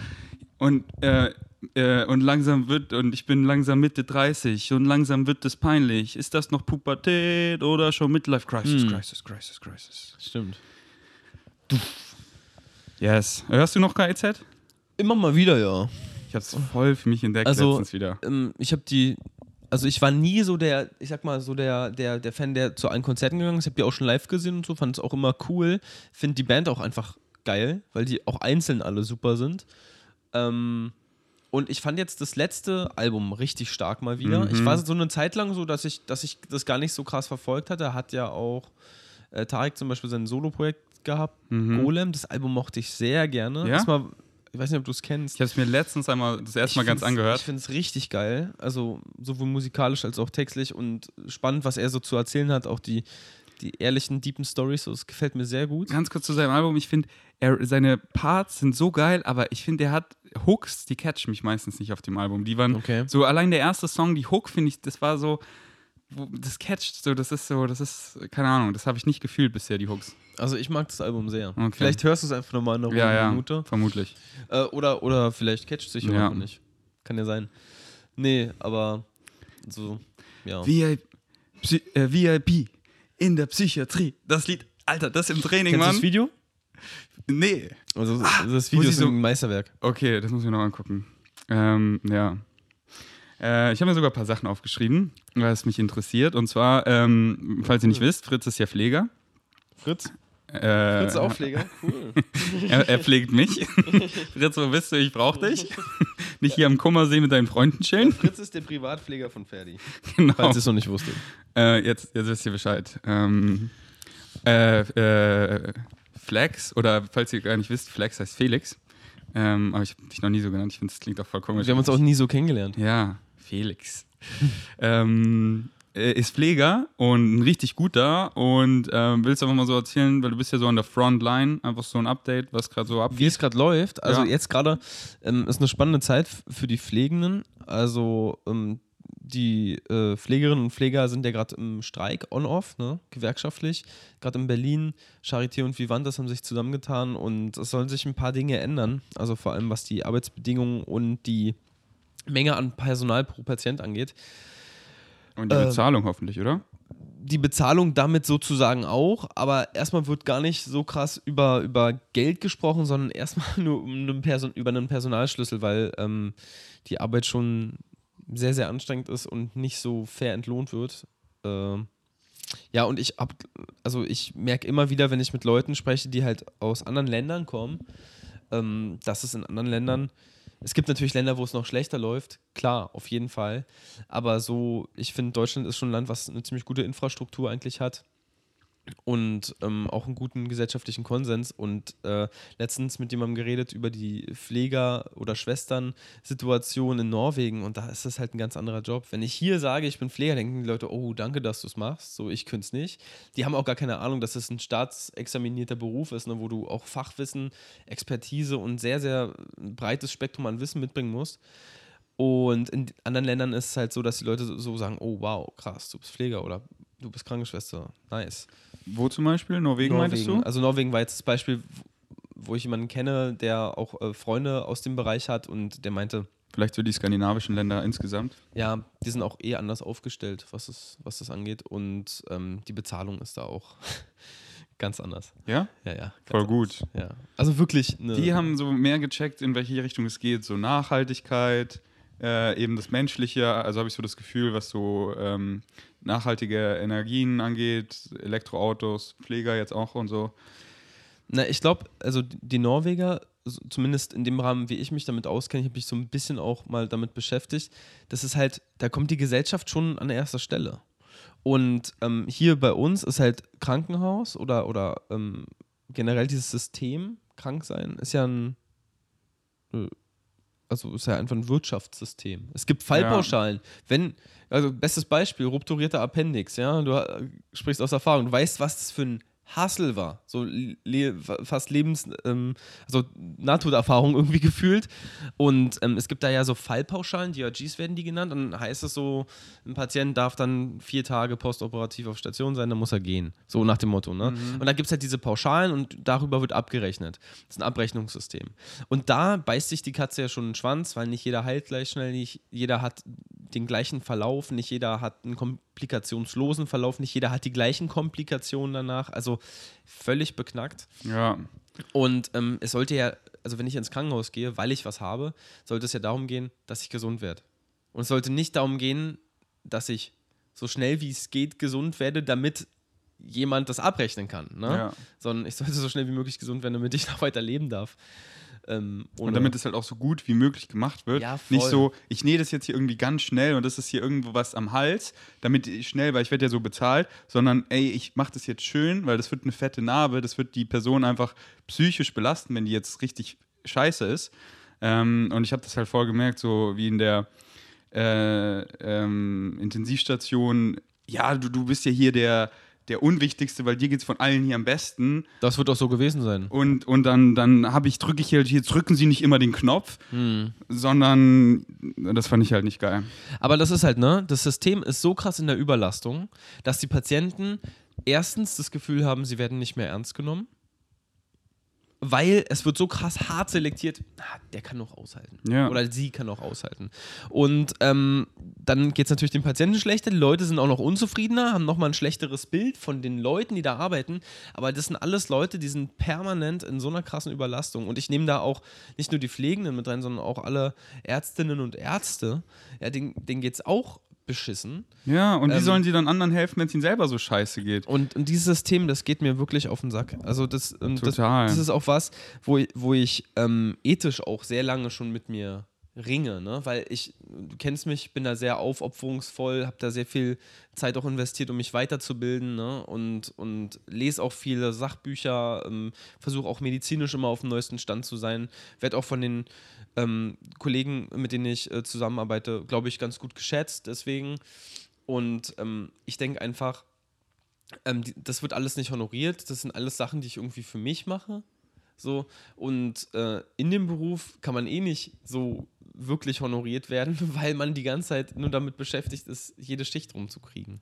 Und, äh, äh, und langsam wird, und ich bin langsam Mitte 30 und langsam wird es peinlich. Ist das noch Pubertät oder schon Midlife Crisis, Hm. Crisis, Crisis, Crisis? Stimmt. Yes. Hörst du noch KIZ? Immer mal wieder, ja. Ich hab's voll für mich entdeckt Also, letztens wieder. Ähm, ich habe die, also ich war nie so der, ich sag mal, so der, der, der Fan, der zu allen Konzerten gegangen ist. Ich habe die auch schon live gesehen und so, fand es auch immer cool. Finde die Band auch einfach geil, weil die auch einzeln alle super sind. Ähm, und ich fand jetzt das letzte Album richtig stark mal wieder. Mhm. Ich war so eine Zeit lang so, dass ich, dass ich das gar nicht so krass verfolgt hatte. Hat ja auch äh, Tarek zum Beispiel sein Solo-Projekt gehabt, Mhm. Golem. Das Album mochte ich sehr gerne. Ja? Erstmal, ich weiß nicht, ob du es kennst. Ich hab's mir letztens einmal das erste Mal ganz angehört. Ich finde es richtig geil. Also sowohl musikalisch als auch textlich und spannend, was er so zu erzählen hat. Auch die, die ehrlichen, deepen Stories. So, es gefällt mir sehr gut. Ganz kurz zu seinem Album. Ich finde, seine Parts sind so geil, aber ich finde, der hat Hooks, die catchen mich meistens nicht auf dem Album. Die waren Okay. so allein der erste Song, die Hook, finde ich, das war so, das catcht so, das ist so, das ist, keine Ahnung, das habe ich nicht gefühlt bisher, die Hooks. Also ich mag das Album sehr. Okay. Vielleicht hörst du es einfach nochmal in einer Ja, ja, Minute. vermutlich. Äh, oder, oder vielleicht catcht es sich Ja. auch nicht. Kann ja sein. Nee, aber so, ja. VIP, Psy äh, VIP in der Psychiatrie. Das Lied, Alter, das im Training, Kennst du Mann. das Video? Nee. Also das Ah, muss Video ist so- ein Meisterwerk. Okay, das muss ich mir noch angucken. Ähm, ja. Äh, ich habe mir sogar ein paar Sachen aufgeschrieben, was mich interessiert. Und zwar, ähm, falls ihr nicht wisst, Fritz ist ja Pfleger. Fritz? Äh, Fritz Aufleger? Cool. [LAUGHS] er, er pflegt mich. [LAUGHS] Fritz, wo bist du? Ich brauch dich. [LAUGHS] Nicht hier am Kummersee mit deinen Freunden chillen. Fritz ist der Privatpfleger von Ferdi. Genau. Falls ihr es noch nicht wusstet. Äh, jetzt, jetzt wisst ihr Bescheid. Ähm, äh, äh, Flex, oder falls ihr gar nicht wisst, Flex heißt Felix. Ähm, aber ich habe dich noch nie so genannt. Ich finde, das klingt auch voll komisch. Wir haben uns auch nie so kennengelernt. Ja, Felix. [LAUGHS] ähm, äh, ist Pfleger und ein richtig guter. Und ähm, willst du einfach mal so erzählen, weil du bist ja so an der Frontline, einfach so ein Update, was gerade so Wie abgeht. es gerade läuft. Also Ja. jetzt gerade ähm, ist eine spannende Zeit für die Pflegenden. Also ähm, die äh, Pflegerinnen und Pfleger sind ja gerade im Streik on-off, ne? gewerkschaftlich. Gerade in Berlin, Charité und Vivantes haben sich zusammengetan und es sollen sich ein paar Dinge ändern. Also vor allem was die Arbeitsbedingungen und die Menge an Personal pro Patient angeht. Und die ähm, Bezahlung hoffentlich, oder? die Bezahlung damit sozusagen auch, aber erstmal wird gar nicht so krass über, über Geld gesprochen, sondern erstmal [LAUGHS] nur um einen Person, über einen Personalschlüssel, weil ähm, die Arbeit schon sehr, sehr anstrengend ist und nicht so fair entlohnt wird. Ähm, ja, und ich hab, also ich merke immer wieder, wenn ich mit Leuten spreche, die halt aus anderen Ländern kommen, ähm, dass es in anderen Ländern, es gibt natürlich Länder, wo es noch schlechter läuft, klar, auf jeden Fall. Aber so, ich finde, Deutschland ist schon ein Land, was eine ziemlich gute Infrastruktur eigentlich hat und ähm, auch einen guten gesellschaftlichen Konsens. Und äh, letztens mit jemandem geredet über die Pfleger- oder Schwestern-Situation in Norwegen und da ist das halt ein ganz anderer Job. Wenn ich hier sage, ich bin Pfleger, denken die Leute, oh, danke, dass du es machst. So, ich könnte es nicht. Die haben auch gar keine Ahnung, dass es ein staatsexaminierter Beruf ist, ne, wo du auch Fachwissen, Expertise und sehr, sehr breites Spektrum an Wissen mitbringen musst. Und in anderen Ländern ist es halt so, dass die Leute so- sagen, oh wow, krass, du bist Pfleger oder du bist Krankenschwester. Nice. Wo zum Beispiel? Norwegen, meintest du? Also Norwegen war jetzt das Beispiel, wo ich jemanden kenne, der auch äh, Freunde aus dem Bereich hat und der meinte, Vielleicht so die skandinavischen Länder insgesamt. ja, die sind auch eh anders aufgestellt, was das, was das angeht. Und ähm, die Bezahlung ist da auch [LAUGHS] ganz anders. Ja? Ja, ja. Voll anders. gut. Ja. Also wirklich. Die haben so mehr gecheckt, in welche Richtung es geht. So Nachhaltigkeit, äh, eben das Menschliche. Also habe ich so das Gefühl, was so ähm, nachhaltige Energien angeht, Elektroautos, Pfleger jetzt auch und so. Na, ich glaube, also die Norweger, zumindest in dem Rahmen, wie ich mich damit auskenne, ich habe mich so ein bisschen auch mal damit beschäftigt, das ist halt, da kommt die Gesellschaft schon an erster Stelle. Und ähm, hier bei uns ist halt Krankenhaus oder, oder ähm, generell dieses System, krank sein, ist ja ein, äh, also ist ja einfach ein Wirtschaftssystem. Es gibt Fallpauschalen. Wenn, also bestes Beispiel, rupturierter Appendix, ja, du äh, sprichst aus Erfahrung, du weißt, was das für ein Hassel war. So le fast Lebens, ähm, also Nahtoderfahrung irgendwie [LAUGHS] gefühlt. Und ähm, es gibt da ja so Fallpauschalen, DRGs werden die genannt. Und dann heißt es so, ein Patient darf dann vier Tage postoperativ auf Station sein, dann muss er gehen. So nach dem Motto. Ne? Und dann gibt es halt diese Pauschalen und darüber wird abgerechnet. Das ist ein Abrechnungssystem. Und da beißt sich die Katze ja schon den Schwanz, weil nicht jeder heilt gleich schnell, nicht jeder hat den gleichen Verlauf, nicht jeder hat einen komplikationslosen Verlauf, nicht jeder hat die gleichen Komplikationen danach. Also völlig beknackt. Ja. Und ähm, es sollte ja, also wenn ich ins Krankenhaus gehe, weil ich was habe, sollte es ja darum gehen, dass ich gesund werde. Und es sollte nicht darum gehen, dass ich so schnell wie es geht gesund werde, damit jemand das abrechnen kann. Ne? Ja. Sondern ich sollte so schnell wie möglich gesund werden, damit ich [LAUGHS] noch weiter leben darf. Ähm, Und damit es halt auch so gut wie möglich gemacht wird. Ja. Nicht so, ich nähe das jetzt hier irgendwie ganz schnell und das ist hier irgendwo was am Hals, damit ich schnell, weil ich werde ja so bezahlt, sondern ey, ich mache das jetzt schön, weil das wird eine fette Narbe, das wird die Person einfach psychisch belasten, wenn die jetzt richtig scheiße ist. Ähm, und ich habe das halt voll gemerkt, so wie in der äh, ähm, Intensivstation, ja, du, du bist ja hier der, der Unwichtigste, weil dir geht es von allen hier am besten. das wird auch so gewesen sein. Und, und dann, dann habe ich, drücke ich halt, hier drücken sie nicht immer den Knopf, sondern das fand ich halt nicht geil. Aber das ist halt, ne? Das System ist so krass in der Überlastung, dass die Patienten erstens das Gefühl haben, sie werden nicht mehr ernst genommen. Weil es wird so krass hart selektiert, ah, der kann noch aushalten. Ja. Oder sie kann noch aushalten. Und ähm, dann geht es natürlich den Patienten schlechter, die Leute sind auch noch unzufriedener, haben nochmal ein schlechteres Bild von den Leuten, die da arbeiten. Aber das sind alles Leute, die sind permanent in so einer krassen Überlastung. Und ich nehme da auch nicht nur die Pflegenden mit rein, sondern auch alle Ärztinnen und Ärzte. Ja, denen, denen geht es auch beschissen. Ja, und wie Ähm, sollen sie dann anderen helfen, wenn es ihnen selber so scheiße geht? Und, und dieses System, das geht mir wirklich auf den Sack. Also das, Total. das, das ist auch was, wo, ich- wo ich ähm, ethisch auch sehr lange schon mit mir ringe, ne? Weil ich, du kennst mich, ich bin da sehr aufopferungsvoll, habe da sehr viel Zeit auch investiert, um mich weiterzubilden, ne? Und, und lese auch viele Sachbücher, ähm, versuche auch medizinisch immer auf dem neuesten Stand zu sein, werde auch von den ähm, Kollegen, mit denen ich äh, zusammenarbeite, glaube ich, ganz gut geschätzt, deswegen. Und ähm, ich denke einfach, ähm, die, das wird alles nicht honoriert. Das sind alles Sachen, die ich irgendwie für mich mache. So, und äh, in dem Beruf kann man eh nicht so wirklich honoriert werden, [LAUGHS] weil man die ganze Zeit nur damit beschäftigt ist, jede Schicht rumzukriegen.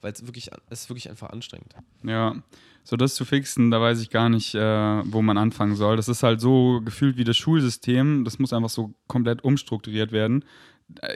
Weil es wirklich, es ist wirklich einfach anstrengend. Ja, so das zu fixen, da weiß ich gar nicht, äh, wo man anfangen soll. Das ist halt so gefühlt wie das Schulsystem. Das muss einfach so komplett umstrukturiert werden.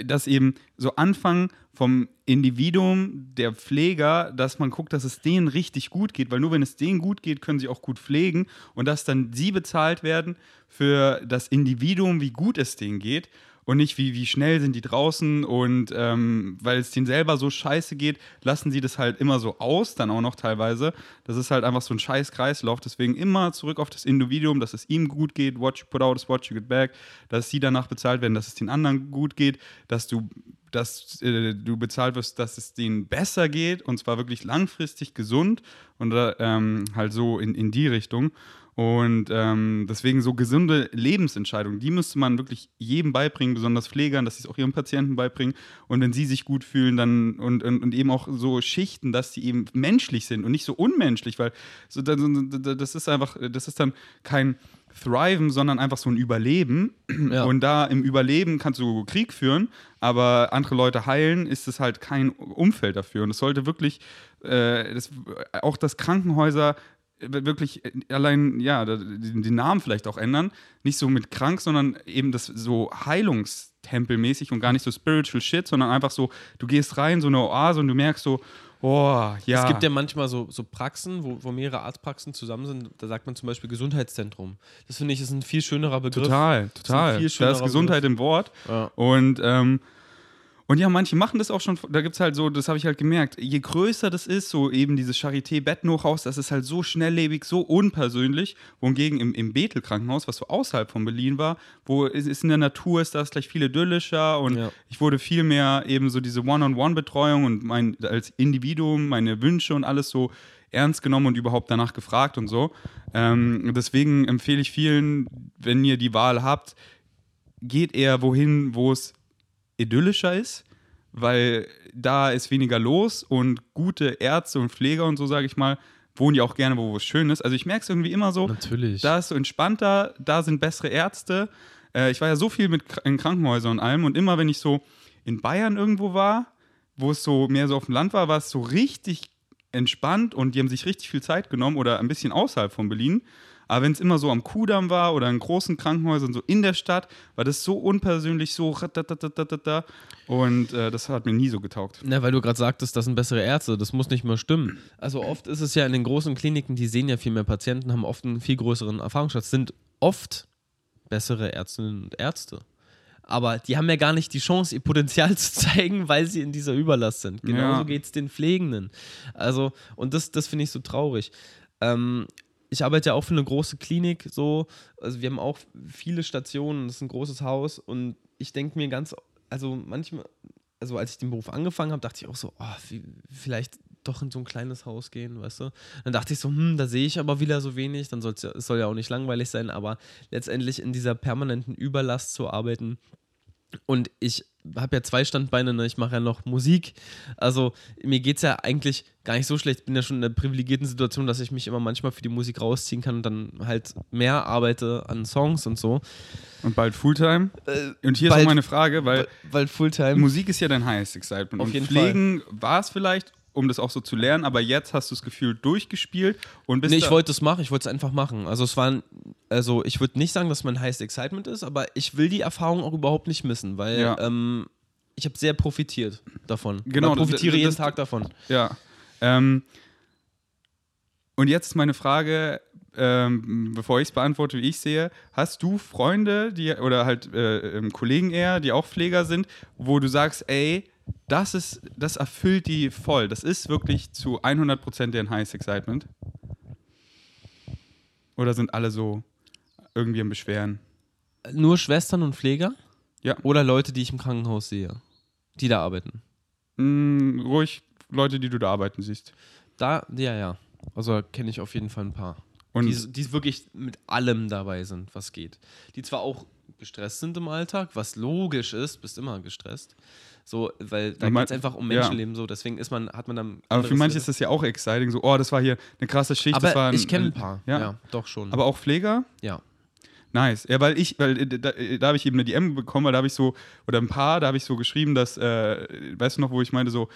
Dass eben so anfangen vom Individuum der Pfleger, dass man guckt, dass es denen richtig gut geht, weil nur wenn es denen gut geht, können sie auch gut pflegen und dass dann sie bezahlt werden für das Individuum, wie gut es denen geht und nicht wie, wie schnell sind die draußen und ähm, weil es denen selber so scheiße geht, lassen sie das halt immer so aus, dann auch noch teilweise. Das ist halt einfach so ein scheiß Kreislauf. Deswegen immer zurück auf das Individuum, dass es ihm gut geht, what you put out is what you get back, dass sie danach bezahlt werden, dass es den anderen gut geht, dass du dass äh, du bezahlt wirst, dass es denen besser geht und zwar wirklich langfristig gesund und äh, ähm, halt so in, in die Richtung. Und ähm, deswegen so gesunde Lebensentscheidungen, die müsste man wirklich jedem beibringen, besonders Pflegern, dass sie es auch ihren Patienten beibringen. Und wenn sie sich gut fühlen, dann und, und, und eben auch so Schichten, dass sie eben menschlich sind und nicht so unmenschlich, weil so, das ist einfach, das ist dann kein Thriven, sondern einfach so ein Überleben. Ja. Und da im Überleben kannst du Krieg führen, aber andere Leute heilen, ist es halt kein Umfeld dafür. Und es sollte wirklich, äh, das, auch das Krankenhäuser wirklich allein, ja, den, Namen vielleicht auch ändern. Nicht so mit krank, sondern eben das so Heilungstempelmäßig und gar nicht so spiritual shit, sondern einfach so, du gehst rein, so eine Oase und du merkst so, oh, ja. Es gibt ja manchmal so, so Praxen, wo, wo mehrere Arztpraxen zusammen sind. Da sagt man zum Beispiel Gesundheitszentrum. Das finde ich ist ein viel schönerer Begriff. Total, total. viel Da ist Gesundheit im Wort. Ja. Und, ähm, und ja, manche machen das auch schon, da gibt es halt so, das habe ich halt gemerkt, je größer das ist, so eben dieses Charité-Bettenhochhaus, das ist halt so schnelllebig, so unpersönlich, wohingegen im, im Bethel-Krankenhaus, was so außerhalb von Berlin war, wo es ist in der Natur, ist das gleich viel idyllischer und Ja. ich wurde viel mehr eben so diese One-on-One-Betreuung und mein, als Individuum, meine Wünsche und alles so ernst genommen und überhaupt danach gefragt und so. Ähm, deswegen empfehle ich vielen, wenn ihr die Wahl habt, geht eher wohin, wo es idyllischer ist, weil da ist weniger los und gute Ärzte und Pfleger und so, sage ich mal, wohnen ja auch gerne, wo es schön ist. Also ich merke es irgendwie immer so, Natürlich. da ist so entspannter, da sind bessere Ärzte. Äh, ich war ja so viel mit in Krankenhäusern und allem und immer wenn ich so in Bayern irgendwo war, wo es so mehr so auf dem Land war, war es so richtig entspannt und die haben sich richtig viel Zeit genommen oder ein bisschen außerhalb von Berlin. Aber wenn es immer so am Kudamm war oder in großen Krankenhäusern, so in der Stadt, war das so unpersönlich, so ratatatatata. und äh, das hat mir nie so getaugt. Na, weil du gerade sagtest, das sind bessere Ärzte, das muss nicht mehr stimmen. Also oft ist es ja in den großen Kliniken, die sehen ja viel mehr Patienten, haben oft einen viel größeren Erfahrungsschatz, sind oft bessere Ärztinnen und Ärzte. Aber die haben ja gar nicht die Chance, ihr Potenzial [LAUGHS] zu zeigen, weil sie in dieser Überlast sind. Genauso Ja. geht es den Pflegenden. Also, und das, das finde ich so traurig. Ähm, ich arbeite ja auch für eine große Klinik, so, also wir haben auch viele Stationen, das ist ein großes Haus und ich denke mir ganz, also manchmal, also als ich den Beruf angefangen habe, dachte ich auch so, oh, vielleicht doch in so ein kleines Haus gehen, weißt du? Dann dachte ich so, hm, da sehe ich aber wieder so wenig, dann soll's ja, es soll ja auch nicht langweilig sein, aber letztendlich in dieser permanenten Überlast zu arbeiten. Und ich habe ja zwei Standbeine, ne? ich mache ja noch Musik. Also mir geht es ja eigentlich gar nicht so schlecht. Ich bin ja schon in der privilegierten Situation, dass ich mich immer manchmal für die Musik rausziehen kann und dann halt mehr arbeite an Songs und so. Und bald Fulltime. Äh, Und hier ist bald- auch meine Frage, weil weil Fulltime. Musik ist ja dein highest excitement. Auf und jeden Pflegen war es vielleicht, um das auch so zu lernen, aber jetzt hast du das Gefühl durchgespielt und bist Nee, ich wollte es machen, ich wollte es einfach machen. Also es war, ein- also ich würde nicht sagen, dass mein Highest Excitement ist, aber ich will die Erfahrung auch überhaupt nicht missen, weil Ja. ähm, ich habe sehr profitiert davon. Genau, Oder profitiere das- jeden das- Tag davon. Ja. Ähm, und jetzt meine Frage, ähm, bevor ich es beantworte, wie ich sehe, hast du Freunde, die oder halt äh, ähm, Kollegen eher, die auch Pfleger sind, wo du sagst, ey, das ist, das erfüllt die voll. Das ist wirklich zu 100% deren Highest Excitement. Oder sind alle so irgendwie am Beschweren? Nur Schwestern und Pfleger? Ja. Oder Leute, die ich im Krankenhaus sehe, die da arbeiten? Mm, ruhig Leute, die du da arbeiten siehst. Da, ja, ja. Also kenne ich auf jeden Fall ein paar. Und die, die wirklich mit allem dabei sind, was geht. Die zwar auch gestresst sind im Alltag, was logisch ist, bist immer gestresst. So, weil da geht es einfach um ja. Menschenleben so, deswegen ist man, hat man dann. aber für manche ist das ja auch exciting, so, oh, das war hier eine krasse Schicht. das war Aber ein, ich kenne ein paar. Ja. Ja. doch schon. Aber auch Pfleger? ja. Nice. Ja, weil ich, weil äh, da, da habe ich eben eine DM bekommen, weil da habe ich so, oder ein paar, da habe ich so geschrieben, dass, äh, weißt du noch, wo ich meinte, so,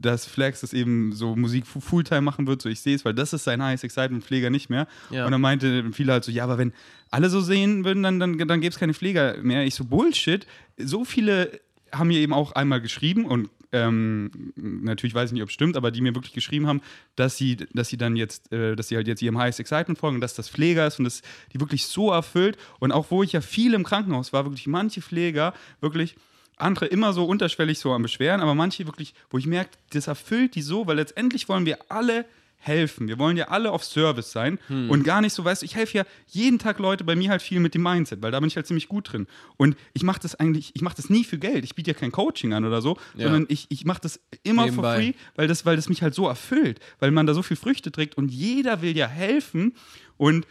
dass Flex das eben so Musik fu- Fulltime machen wird, so ich sehe es, weil das ist sein highest excitement, Pfleger nicht mehr. Ja. Und dann meinte viele halt so, ja, aber wenn alle so sehen würden, dann, dann, dann gäbe es keine Pfleger mehr. Ich so, Bullshit. So viele haben mir eben auch einmal geschrieben und ähm, natürlich weiß ich nicht, ob es stimmt, aber die mir wirklich geschrieben haben, dass sie, dass sie dann jetzt, äh, dass sie halt jetzt ihrem Highest Excitement folgen und dass das Pfleger ist und das die wirklich so erfüllt. Und auch wo ich ja viel im Krankenhaus war, wirklich manche Pfleger wirklich andere immer so unterschwellig so am Beschweren, aber manche wirklich, wo ich merke, das erfüllt die so, weil letztendlich wollen wir alle helfen. Wir wollen ja alle auf Service sein und gar nicht so, weißt du, ich helfe ja jeden Tag Leute bei mir halt viel mit dem Mindset, weil da bin ich halt ziemlich gut drin. Und ich mache das eigentlich, ich mache das nie für Geld. Ich biete ja kein Coaching an oder so, Ja. sondern ich, ich mache das immer for Nebenbei. free, weil das, weil das mich halt so erfüllt, weil man da so viel Früchte trägt und jeder will ja helfen und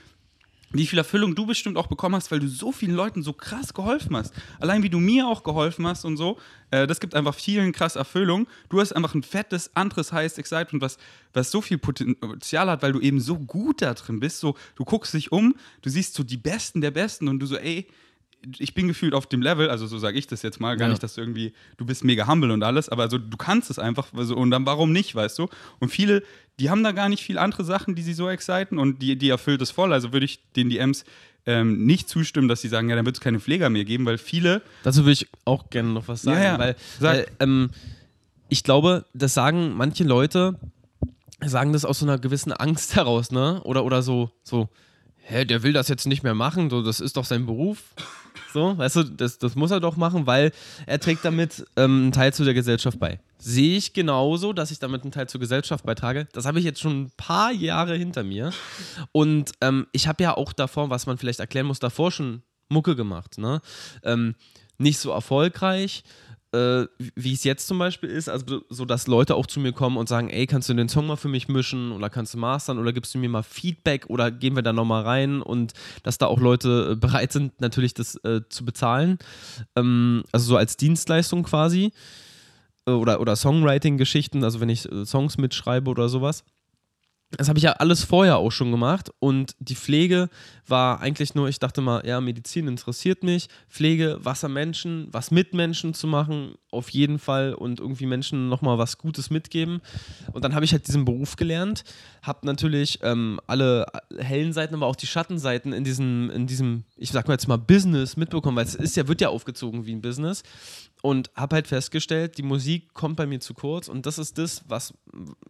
wie viel Erfüllung du bestimmt auch bekommen hast, weil du so vielen Leuten so krass geholfen hast. Allein wie du mir auch geholfen hast und so, äh, das gibt einfach vielen krass Erfüllung. Du hast einfach ein fettes, anderes Highest Excitement, was, was so viel Potenzial hat, weil du eben so gut da drin bist. So, du guckst dich um, du siehst so die Besten der Besten und du so, ey, ich bin gefühlt auf dem Level, also so sage ich das jetzt mal, gar Ja. nicht, dass du irgendwie, du bist mega humble und alles, aber also du kannst es einfach also, und dann warum nicht, weißt du? Und viele, die haben da gar nicht viel andere Sachen, die sie so exciten und die, die erfüllt es voll. Also würde ich den DMs ähm, nicht zustimmen, dass sie sagen, ja, dann wird es keine Pfleger mehr geben, weil viele, Dazu würde ich auch gerne noch was sagen, Ja, ja. weil, Sag. weil ähm, ich glaube, das sagen manche Leute, sagen das aus so einer gewissen Angst heraus, ne? Oder, oder so, so, hä, der will das jetzt nicht mehr machen, so, das ist doch sein Beruf. So, weißt du, das, das muss er doch machen, weil er trägt damit ähm, einen Teil zu der Gesellschaft bei. Sehe ich genauso, dass ich damit einen Teil zur Gesellschaft beitrage. Das habe ich jetzt schon ein paar Jahre hinter mir. Und ähm, ich habe ja auch davor, was man vielleicht erklären muss, davor schon Mucke gemacht. Ne? Ähm, nicht so erfolgreich, äh, wie es jetzt zum Beispiel ist, also so, dass Leute auch zu mir kommen und sagen, ey, kannst du den Song mal für mich mischen oder kannst du mastern oder gibst du mir mal Feedback oder gehen wir da nochmal rein und dass da auch Leute äh, bereit sind, natürlich das äh, zu bezahlen, ähm, also so als Dienstleistung quasi Äh, oder, oder Songwriting-Geschichten, also wenn ich äh, Songs mitschreibe oder sowas. Das habe ich ja alles vorher auch schon gemacht und die Pflege war eigentlich nur, ich dachte mal, ja, Medizin interessiert mich, Pflege, Wassermenschen, was mit Menschen zu machen, auf jeden Fall und irgendwie Menschen nochmal was Gutes mitgeben. Und dann habe ich halt diesen Beruf gelernt, habe natürlich ähm, alle hellen Seiten, aber auch die Schattenseiten in diesem, in diesem, ich sag mal jetzt mal Business mitbekommen, weil es ist ja, wird ja aufgezogen wie ein Business und habe halt festgestellt, die Musik kommt bei mir zu kurz und das ist das, was,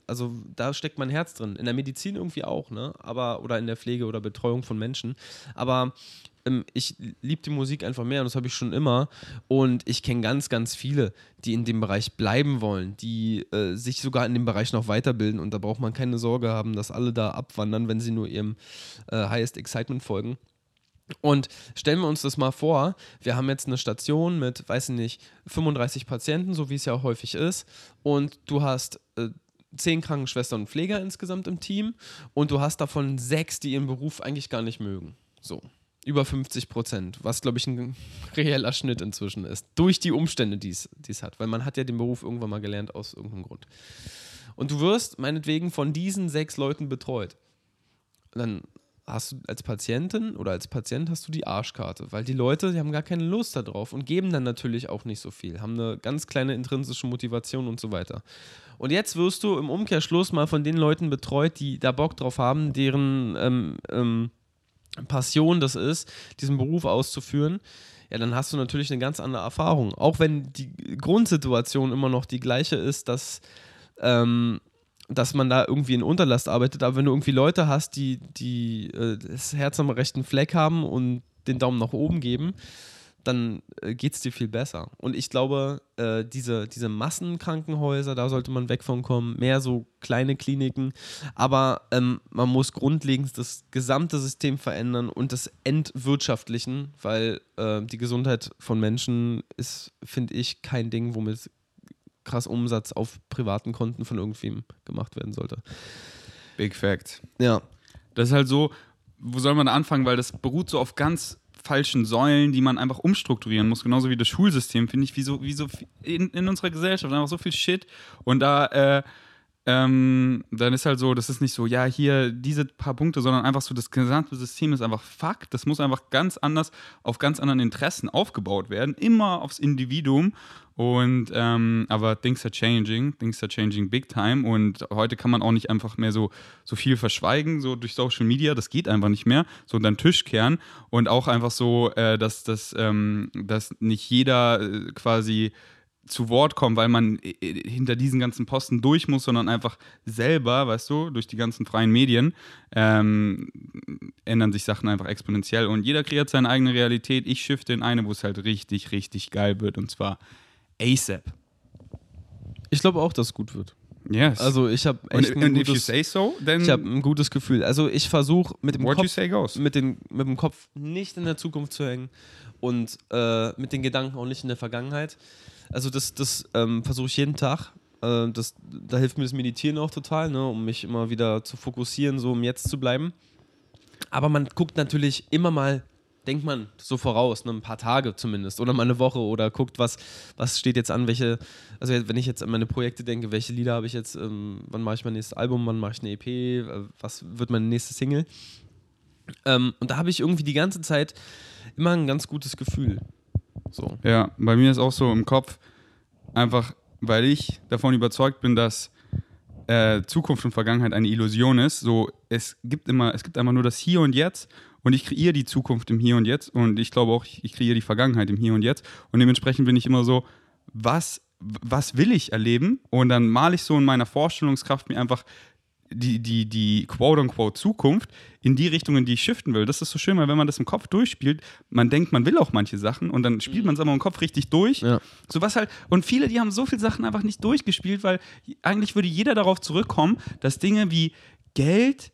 also da steckt mein Herz drin. In der Medizin irgendwie auch, ne? Aber, oder in der Pflege oder Betreuung von Menschen. Aber ähm, ich liebe die Musik einfach mehr und das habe ich schon immer. Und ich kenne ganz, ganz viele, die in dem Bereich bleiben wollen, die äh, sich sogar in dem Bereich noch weiterbilden und da braucht man keine Sorge haben, dass alle da abwandern, wenn sie nur ihrem äh, Highest Excitement folgen. Und stellen wir uns das mal vor, wir haben jetzt eine Station mit, weiß ich nicht, 35 Patienten, so wie es ja häufig ist, und du hast äh, zehn Krankenschwestern und Pfleger insgesamt im Team und du hast davon sechs, die ihren Beruf eigentlich gar nicht mögen. So. Über 50 Prozent, was glaube ich ein [LAUGHS] reeller Schnitt inzwischen ist. Durch die Umstände, die es hat. Weil man hat ja den Beruf irgendwann mal gelernt aus irgendeinem Grund. Und du wirst meinetwegen von diesen sechs Leuten betreut. Dann hast du als Patientin oder als Patient hast du die Arschkarte, weil die Leute, die haben gar keine Lust darauf und geben dann natürlich auch nicht so viel, haben eine ganz kleine intrinsische Motivation und so weiter. Und jetzt wirst du im Umkehrschluss mal von den Leuten betreut, die da Bock drauf haben, deren ähm, ähm, Passion das ist, diesen Beruf auszuführen. Ja, dann hast du natürlich eine ganz andere Erfahrung. Auch wenn die Grundsituation immer noch die gleiche ist, dass ähm, dass man da irgendwie in Unterlast arbeitet, aber wenn du irgendwie Leute hast, die, die äh, das Herz am rechten Fleck haben und den Daumen nach oben geben, dann äh, geht es dir viel besser. Und ich glaube, äh, diese, diese Massenkrankenhäuser, da sollte man weg von kommen, mehr so kleine Kliniken. Aber ähm, man muss grundlegend das gesamte System verändern und das Entwirtschaftlichen, weil äh, die Gesundheit von Menschen ist, finde ich, kein Ding, womit krass Umsatz auf privaten Konten von irgendwem gemacht werden sollte. Big Fact. Ja. Das ist halt so, wo soll man anfangen, weil das beruht so auf ganz falschen Säulen, die man einfach umstrukturieren muss, genauso wie das Schulsystem, finde ich, wie so, wie so in, in unserer Gesellschaft einfach so viel Shit. Und da äh, ähm, dann ist halt so, das ist nicht so, ja, hier diese paar Punkte, sondern einfach so, das gesamte System ist einfach Fakt. Das muss einfach ganz anders, auf ganz anderen Interessen aufgebaut werden, immer aufs Individuum. Und ähm, aber things are changing, things are changing big time. Und heute kann man auch nicht einfach mehr so, so viel verschweigen, so durch Social Media, das geht einfach nicht mehr. So unter den Tisch kehren und auch einfach so, äh, dass, dass, ähm, dass nicht jeder äh, quasi zu Wort kommen, weil man äh, äh, hinter diesen ganzen Posten durch muss, sondern einfach selber, weißt du, durch die ganzen freien Medien ähm, ändern sich Sachen einfach exponentiell und jeder kreiert seine eigene Realität. Ich shifte in eine, wo es halt richtig, richtig geil wird und zwar ASAP. Ich glaube auch, dass es gut wird. Yes. Also ich habe echt und, ein gutes, so, ich habe ein gutes Gefühl. Also ich versuche mit dem Kopf mit, mit dem Kopf nicht in der Zukunft zu hängen und äh, mit den Gedanken auch nicht in der Vergangenheit. Also das, das ähm, versuche ich jeden Tag. Äh, das, da hilft mir das Meditieren auch total, ne, um mich immer wieder zu fokussieren, so um jetzt zu bleiben. Aber man guckt natürlich immer mal, denkt man so voraus, ne, ein paar Tage zumindest oder mal eine Woche oder guckt, was, was steht jetzt an, welche, also wenn ich jetzt an meine Projekte denke, welche Lieder habe ich jetzt, ähm, wann mache ich mein nächstes Album, wann mache ich eine EP, äh, was wird meine nächste Single. Ähm, und da habe ich irgendwie die ganze Zeit immer ein ganz gutes Gefühl. So. Ja, bei mir ist auch so im Kopf, einfach weil ich davon überzeugt bin, dass äh, Zukunft und Vergangenheit eine Illusion ist. So, es gibt immer, es gibt einfach nur das Hier und Jetzt und ich kreiere die Zukunft im Hier und Jetzt und ich glaube auch, ich, ich kreiere die Vergangenheit im Hier und Jetzt und dementsprechend bin ich immer so, was, was will ich erleben? Und dann male ich so in meiner Vorstellungskraft mir einfach die, die, die quote-unquote Zukunft in die Richtung, in die ich shiften will. Das ist so schön, weil wenn man das im Kopf durchspielt, man denkt, man will auch manche Sachen und dann spielt man es aber im Kopf richtig durch. Ja. So was halt, und viele, die haben so viele Sachen einfach nicht durchgespielt, weil eigentlich würde jeder darauf zurückkommen, dass Dinge wie Geld,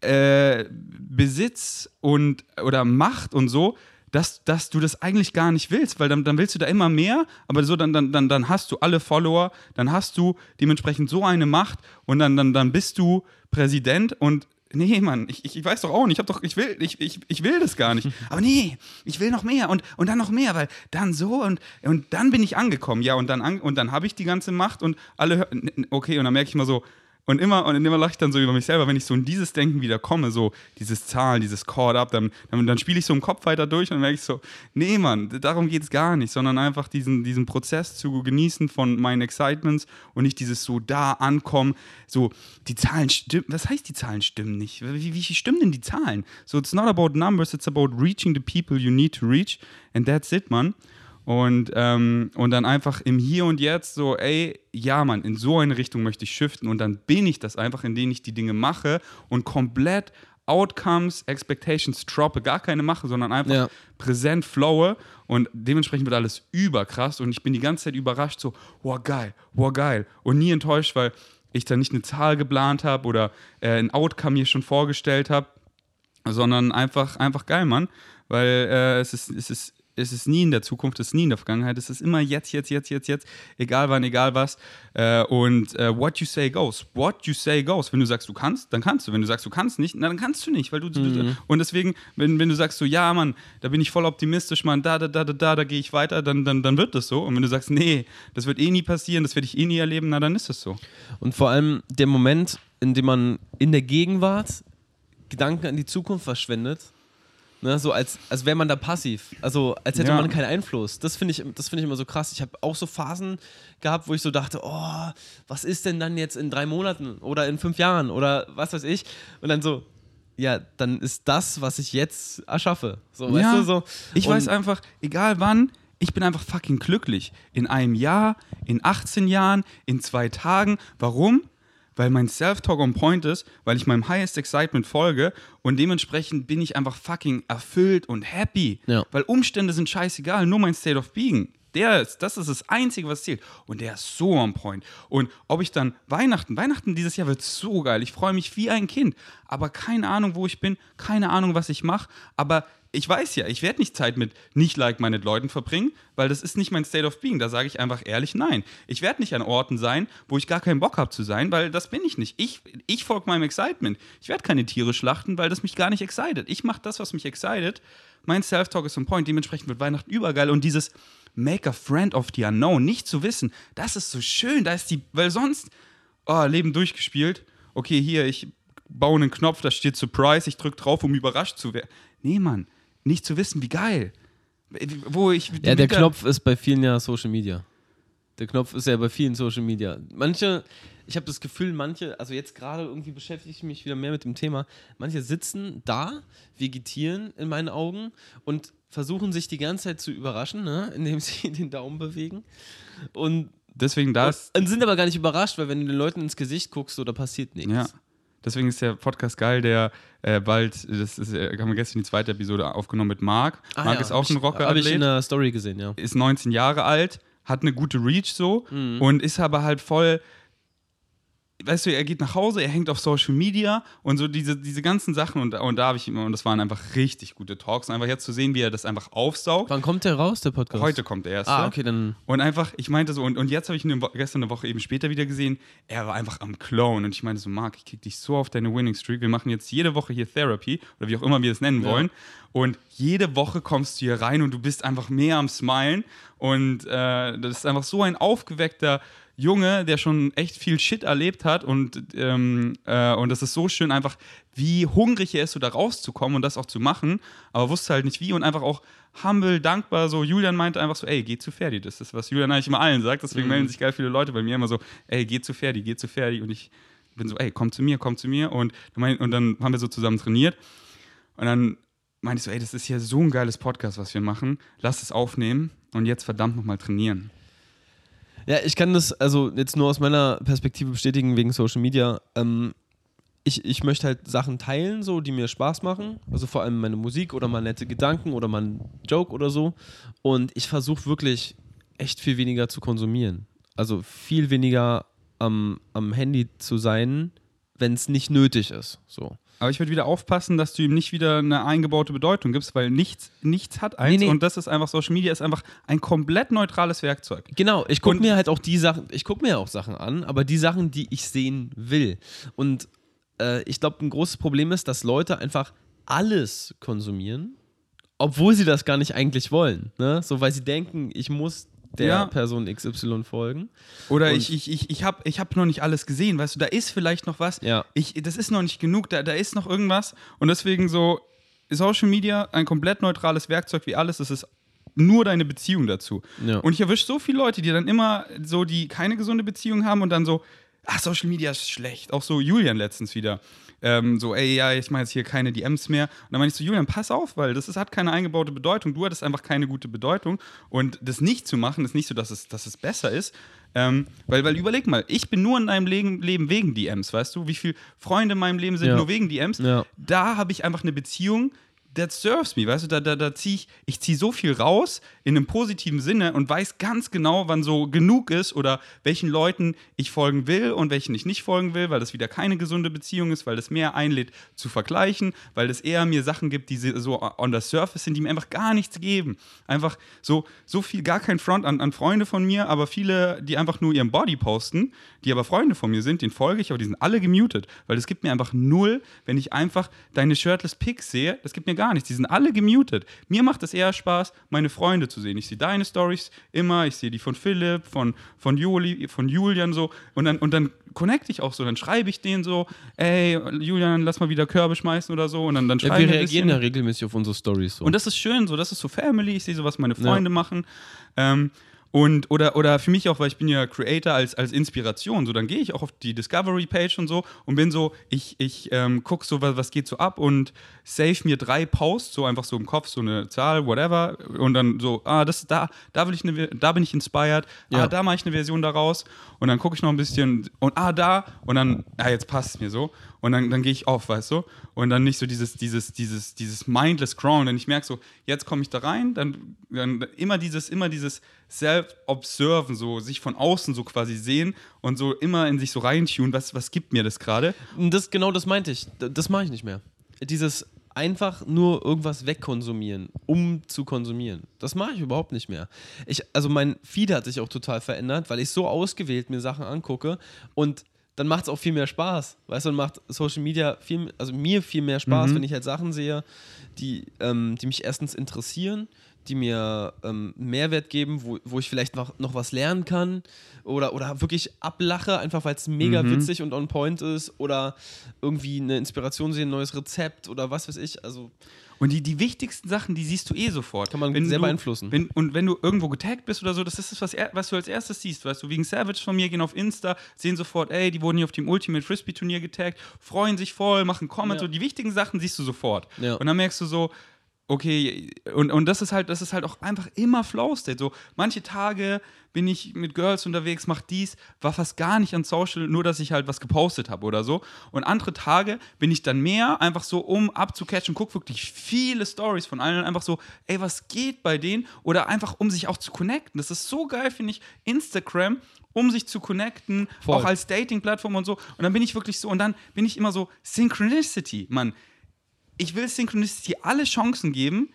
äh, Besitz und oder Macht und so dass, dass du das eigentlich gar nicht willst, weil dann, dann willst du da immer mehr, aber so dann, dann, dann, dann hast du alle Follower, dann hast du dementsprechend so eine Macht und dann, dann, dann bist du Präsident und nee, Mann, ich, ich weiß doch auch nicht, ich, hab doch, ich, will, ich, ich, ich will das gar nicht. [LAUGHS] Aber nee, ich will noch mehr und, und dann noch mehr, weil dann so und, und dann bin ich angekommen. Ja, und dann, an, und dann habe ich die ganze Macht und alle, okay, und dann merke ich mal so, Und immer, und immer lache ich dann so über mich selber, wenn ich so in dieses Denken wieder komme, so dieses Zahlen, dieses Caught Up, dann, dann, dann spiele ich so im Kopf weiter durch und merke ich so, nee, Mann, darum geht es gar nicht, sondern einfach diesen, diesen Prozess zu genießen von meinen Excitements und nicht dieses so da ankommen, so die Zahlen stimmen, was heißt die Zahlen stimmen nicht? Wie, wie stimmen denn die Zahlen? So, it's not about numbers, it's about reaching the people you need to reach and that's it, man. Und, ähm, und dann einfach im Hier und Jetzt so, ey, ja, Mann, in so eine Richtung möchte ich shiften. Und dann bin ich das einfach, indem ich die Dinge mache und komplett Outcomes, Expectations droppe, gar keine mache, sondern einfach Ja. präsent flowe. Und dementsprechend wird alles überkrass. Und ich bin die ganze Zeit überrascht, so, wow, geil, wow, geil. Und nie enttäuscht, weil ich da nicht eine Zahl geplant habe oder äh, ein Outcome mir schon vorgestellt habe, sondern einfach, einfach geil, Mann, weil äh, es, ist, es, ist, es ist nie in der Zukunft, es ist nie in der Vergangenheit, es ist immer jetzt, jetzt, jetzt, jetzt, jetzt, egal wann, egal was. Äh, und äh, what you say goes. What you say goes. Wenn du sagst, du kannst, dann kannst du. Wenn du sagst, du kannst nicht, na, dann kannst du nicht. Weil du, du und deswegen, wenn, wenn du sagst so, ja, Mann, da bin ich voll optimistisch, Mann, da, da, da, da, da, da gehe ich weiter, dann, dann, dann wird das so. Und wenn du sagst, nee, das wird eh nie passieren, das werde ich eh nie erleben, na, dann ist das so. Und vor allem der Moment, in dem man in der Gegenwart Gedanken an die Zukunft verschwendet, ne, so als, als wäre man da passiv, also als hätte Ja. man keinen Einfluss. Das finde ich, das finde ich immer so krass. Ich habe auch so Phasen gehabt, wo ich so dachte, oh, was ist denn dann jetzt in drei Monaten oder in fünf Jahren oder was weiß ich? Und dann so, ja, dann ist das, was ich jetzt erschaffe. So, weißt Ja, du, so. Ich weiß einfach, egal wann, ich bin einfach fucking glücklich. In einem Jahr, in 18 Jahren, in zwei Tagen. Warum? Weil mein Self-Talk on point ist, weil ich meinem Highest Excitement folge und dementsprechend bin ich einfach fucking erfüllt und happy. Ja. Weil Umstände sind scheißegal, nur mein State of Being. Der ist, das ist das Einzige, was zählt. Und der ist so on point. Und ob ich dann Weihnachten, Weihnachten dieses Jahr wird so geil. Ich freue mich wie ein Kind. Aber keine Ahnung, wo ich bin, keine Ahnung, was ich mache. Aber ich weiß ja, ich werde nicht Zeit mit nicht like-minded Leuten verbringen, weil das ist nicht mein State of Being. Da sage ich einfach ehrlich nein. Ich werde nicht an Orten sein, wo ich gar keinen Bock habe zu sein, weil das bin ich nicht. Ich, ich folge meinem Excitement. Ich werde keine Tiere schlachten, weil das mich gar nicht excited. Ich mache das, was mich excited. Mein Self-Talk ist on point. Dementsprechend wird Weihnachten übergeil. Und dieses Make a friend of the unknown, nicht zu wissen, das ist so schön. Da ist die, weil sonst, oh, Leben durchgespielt. Okay, hier, ich baue einen Knopf, da steht Surprise, ich drücke drauf, um überrascht zu werden. Nee, Mann, nicht zu wissen, wie geil. Wo ich. Ja, der Knopf ist bei vielen ja Social Media. Der Knopf ist ja bei vielen Social Media. Manche, ich habe das Gefühl, manche, also jetzt gerade irgendwie beschäftige ich mich wieder mehr mit dem Thema. Manche sitzen da, vegetieren in meinen Augen und versuchen sich die ganze Zeit zu überraschen, ne? [LAUGHS] indem sie den Daumen bewegen. Und, Deswegen das. und sind aber gar nicht überrascht, weil wenn du den Leuten ins Gesicht guckst, so, da passiert nichts. Ja. Deswegen ist der Podcast geil, der äh, bald, das ist, äh, haben wir gestern die zweite Episode aufgenommen mit Marc. Ah, Marc ja, ist auch ein Rocker. Habe ich in der Story gesehen, ja. ist 19 Jahre alt, hat eine gute Reach so Mhm. und ist aber halt voll. Weißt du, er geht nach Hause, er hängt auf Social Media und so diese, diese ganzen Sachen und, und da habe ich immer, und das waren einfach richtig gute Talks, einfach jetzt zu sehen, wie er das einfach aufsaugt. Wann kommt der raus, der Podcast? Heute kommt der erste. Ah, okay, dann. Und einfach, ich meinte so, und, und jetzt habe ich ihn gestern eine Woche eben später wieder gesehen, er war einfach am Clone. Und ich meinte so, Marc, ich krieg dich so auf deine Winning Streak. Wir machen jetzt jede Woche hier Therapy oder wie auch immer wir es nennen Ja. wollen. Und jede Woche kommst du hier rein und du bist einfach mehr am Smilen. Und äh, das ist einfach so ein aufgeweckter Junge, der schon echt viel Shit erlebt hat. Und, ähm, äh, und das ist so schön, einfach, wie hungrig er ist, so da rauszukommen und das auch zu machen. Aber wusste halt nicht wie und einfach auch humble, dankbar. So, Julian meinte einfach so, ey, geh zu Ferdi. Das ist, was Julian eigentlich immer allen sagt. Deswegen melden sich geil viele Leute bei mir immer so, ey, geh zu Ferdi, geh zu Ferdi. Und ich bin so, ey, komm zu mir, komm zu mir. Und, und dann haben wir so zusammen trainiert. Und dann meinte ich so, ey, das ist ja so ein geiles Podcast, was wir machen. Lass es aufnehmen und jetzt verdammt nochmal trainieren. Ja, ich kann das also jetzt nur aus meiner Perspektive bestätigen wegen Social Media. Ähm, ich, ich möchte halt Sachen teilen, so, die mir Spaß machen. Also vor allem meine Musik oder mal nette Gedanken oder mal ein Joke oder so. Und ich versuche wirklich echt viel weniger zu konsumieren. Also viel weniger am, am Handy zu sein, wenn es nicht nötig ist. So. Aber ich würde wieder aufpassen, dass du ihm nicht wieder eine eingebaute Bedeutung gibst, weil nichts, nichts hat eins. Nee, nee. Und das ist einfach, Social Media ist einfach ein komplett neutrales Werkzeug. Genau, ich gucke mir halt auch die Sachen, ich gucke mir auch Sachen an, aber die Sachen, die ich sehen will. Und äh, ich glaube, ein großes Problem ist, dass Leute einfach alles konsumieren, obwohl sie das gar nicht eigentlich wollen. Ne? So, weil sie denken, ich muss der Ja. Person XY folgen. Oder Und- ich, ich, ich, ich habe ich hab noch nicht alles gesehen, weißt du, da ist vielleicht noch was. Ja. Ich, das ist noch nicht genug, da, da ist noch irgendwas. Und deswegen so, Social Media, ein komplett neutrales Werkzeug wie alles, das ist nur deine Beziehung dazu. Ja. Und ich erwische so viele Leute, die dann immer so, die keine gesunde Beziehung haben und dann so, ach, Social Media ist schlecht. Auch so Julian letztens wieder. Ähm, so, ey, ja, ich mache jetzt hier keine DMs mehr. Und dann meine ich so, Julian, pass auf, weil das ist, hat keine eingebaute Bedeutung. Du hattest einfach keine gute Bedeutung. Und das nicht zu machen, ist nicht so, dass es, dass es besser ist. Ähm, weil, weil überleg mal, ich bin nur in deinem Leben, Leben wegen DMs, weißt du? Wie viele Freunde in meinem Leben sind Ja. nur wegen DMs? Ja. Da habe ich einfach eine Beziehung, that serves me, weißt du, da, da, da ziehe ich, ich ziehe so viel raus in einem positiven Sinne und weiß ganz genau, wann so genug ist oder welchen Leuten ich folgen will und welchen ich nicht folgen will, weil das wieder keine gesunde Beziehung ist, weil das mehr einlädt zu vergleichen, weil das eher mir Sachen gibt, die so on the surface sind, die mir einfach gar nichts geben. Einfach so, so viel, gar kein Front an, an Freunde von mir, aber viele, die einfach nur ihren Body posten, die aber Freunde von mir sind, den folge ich, aber die sind alle gemutet, weil es gibt mir einfach null, wenn ich einfach deine Shirtless Pics sehe, das gibt mir gar nichts, die sind alle gemutet. Mir macht es eher Spaß, meine Freunde zu sehen. Ich sehe deine Stories immer, ich sehe die von Philipp, von, von, Juli, von Julian so und dann, und dann connecte ich auch so, dann schreibe ich denen so, ey, Julian, lass mal wieder Körbe schmeißen oder so und dann, dann Ja, schreiben wir reagieren ja regelmäßig auf unsere Stories so. Und das ist schön, so, das ist so Family, ich sehe so, was meine Freunde machen. Ähm, und, oder, oder für mich auch, weil ich bin ja Creator als, als Inspiration, so dann gehe ich auch auf die Discovery-Page und so und bin so, ich, ich ähm, gucke so, was, was geht so ab und save mir drei Posts, so einfach so im Kopf, so eine Zahl, whatever, und dann so, ah, das da, da will ich eine, da bin ich inspired, Ja. ah, da mache ich eine Version daraus. Und dann gucke ich noch ein bisschen und ah, da. Und dann, ah, jetzt passt es mir so und dann, dann gehe ich auf, weißt du, und dann nicht so dieses, dieses, dieses, dieses mindless Scrollen, denn ich merke so, jetzt komme ich da rein, dann, dann immer dieses, immer dieses Self-Observen, so sich von außen so quasi sehen und so immer in sich so reintun, was, was gibt mir das gerade? Das, genau das meinte ich. Das mache ich nicht mehr. Dieses einfach nur irgendwas wegkonsumieren, um zu konsumieren. Das mache ich überhaupt nicht mehr. Ich, also mein Feed hat sich auch total verändert, weil ich so ausgewählt mir Sachen angucke und dann macht es auch viel mehr Spaß. Weißt du, dann macht Social Media viel, also mir viel mehr Spaß, wenn ich halt Sachen sehe, die, ähm, die mich erstens interessieren, die mir ähm, Mehrwert geben, wo, wo ich vielleicht noch, noch was lernen kann oder, oder wirklich ablache, einfach weil es mega witzig und on point ist oder irgendwie eine Inspiration sehen, ein neues Rezept oder was weiß ich. Also Und die, die wichtigsten Sachen, die siehst du eh sofort. Kann man wenn sehr du, beeinflussen. Wenn, und wenn du irgendwo getaggt bist oder so, das ist das, was, er, was du als erstes siehst. Weißt du, wegen Savage von mir gehen auf Insta, sehen sofort, ey, die wurden hier auf dem Ultimate Frisbee Turnier getaggt, freuen sich voll, machen Comments, Ja. so die wichtigen Sachen siehst du sofort. Ja. Und dann merkst du so, okay, und, und das ist halt, das ist halt auch einfach immer Flow State. So, manche Tage bin ich mit Girls unterwegs, mach dies, war fast gar nicht an Social, nur dass ich halt was gepostet habe oder so. Und andere Tage bin ich dann mehr einfach so, um abzucatchen, guck wirklich viele Stories von allen, einfach so, ey, was geht bei denen? Oder einfach, um sich auch zu connecten. Das ist so geil, finde ich, Instagram, um sich zu connecten, Voll. auch als Dating-Plattform und so. Und dann bin ich wirklich so, und dann bin ich immer so, Synchronicity, Mann ich will Synchronicity alle Chancen geben,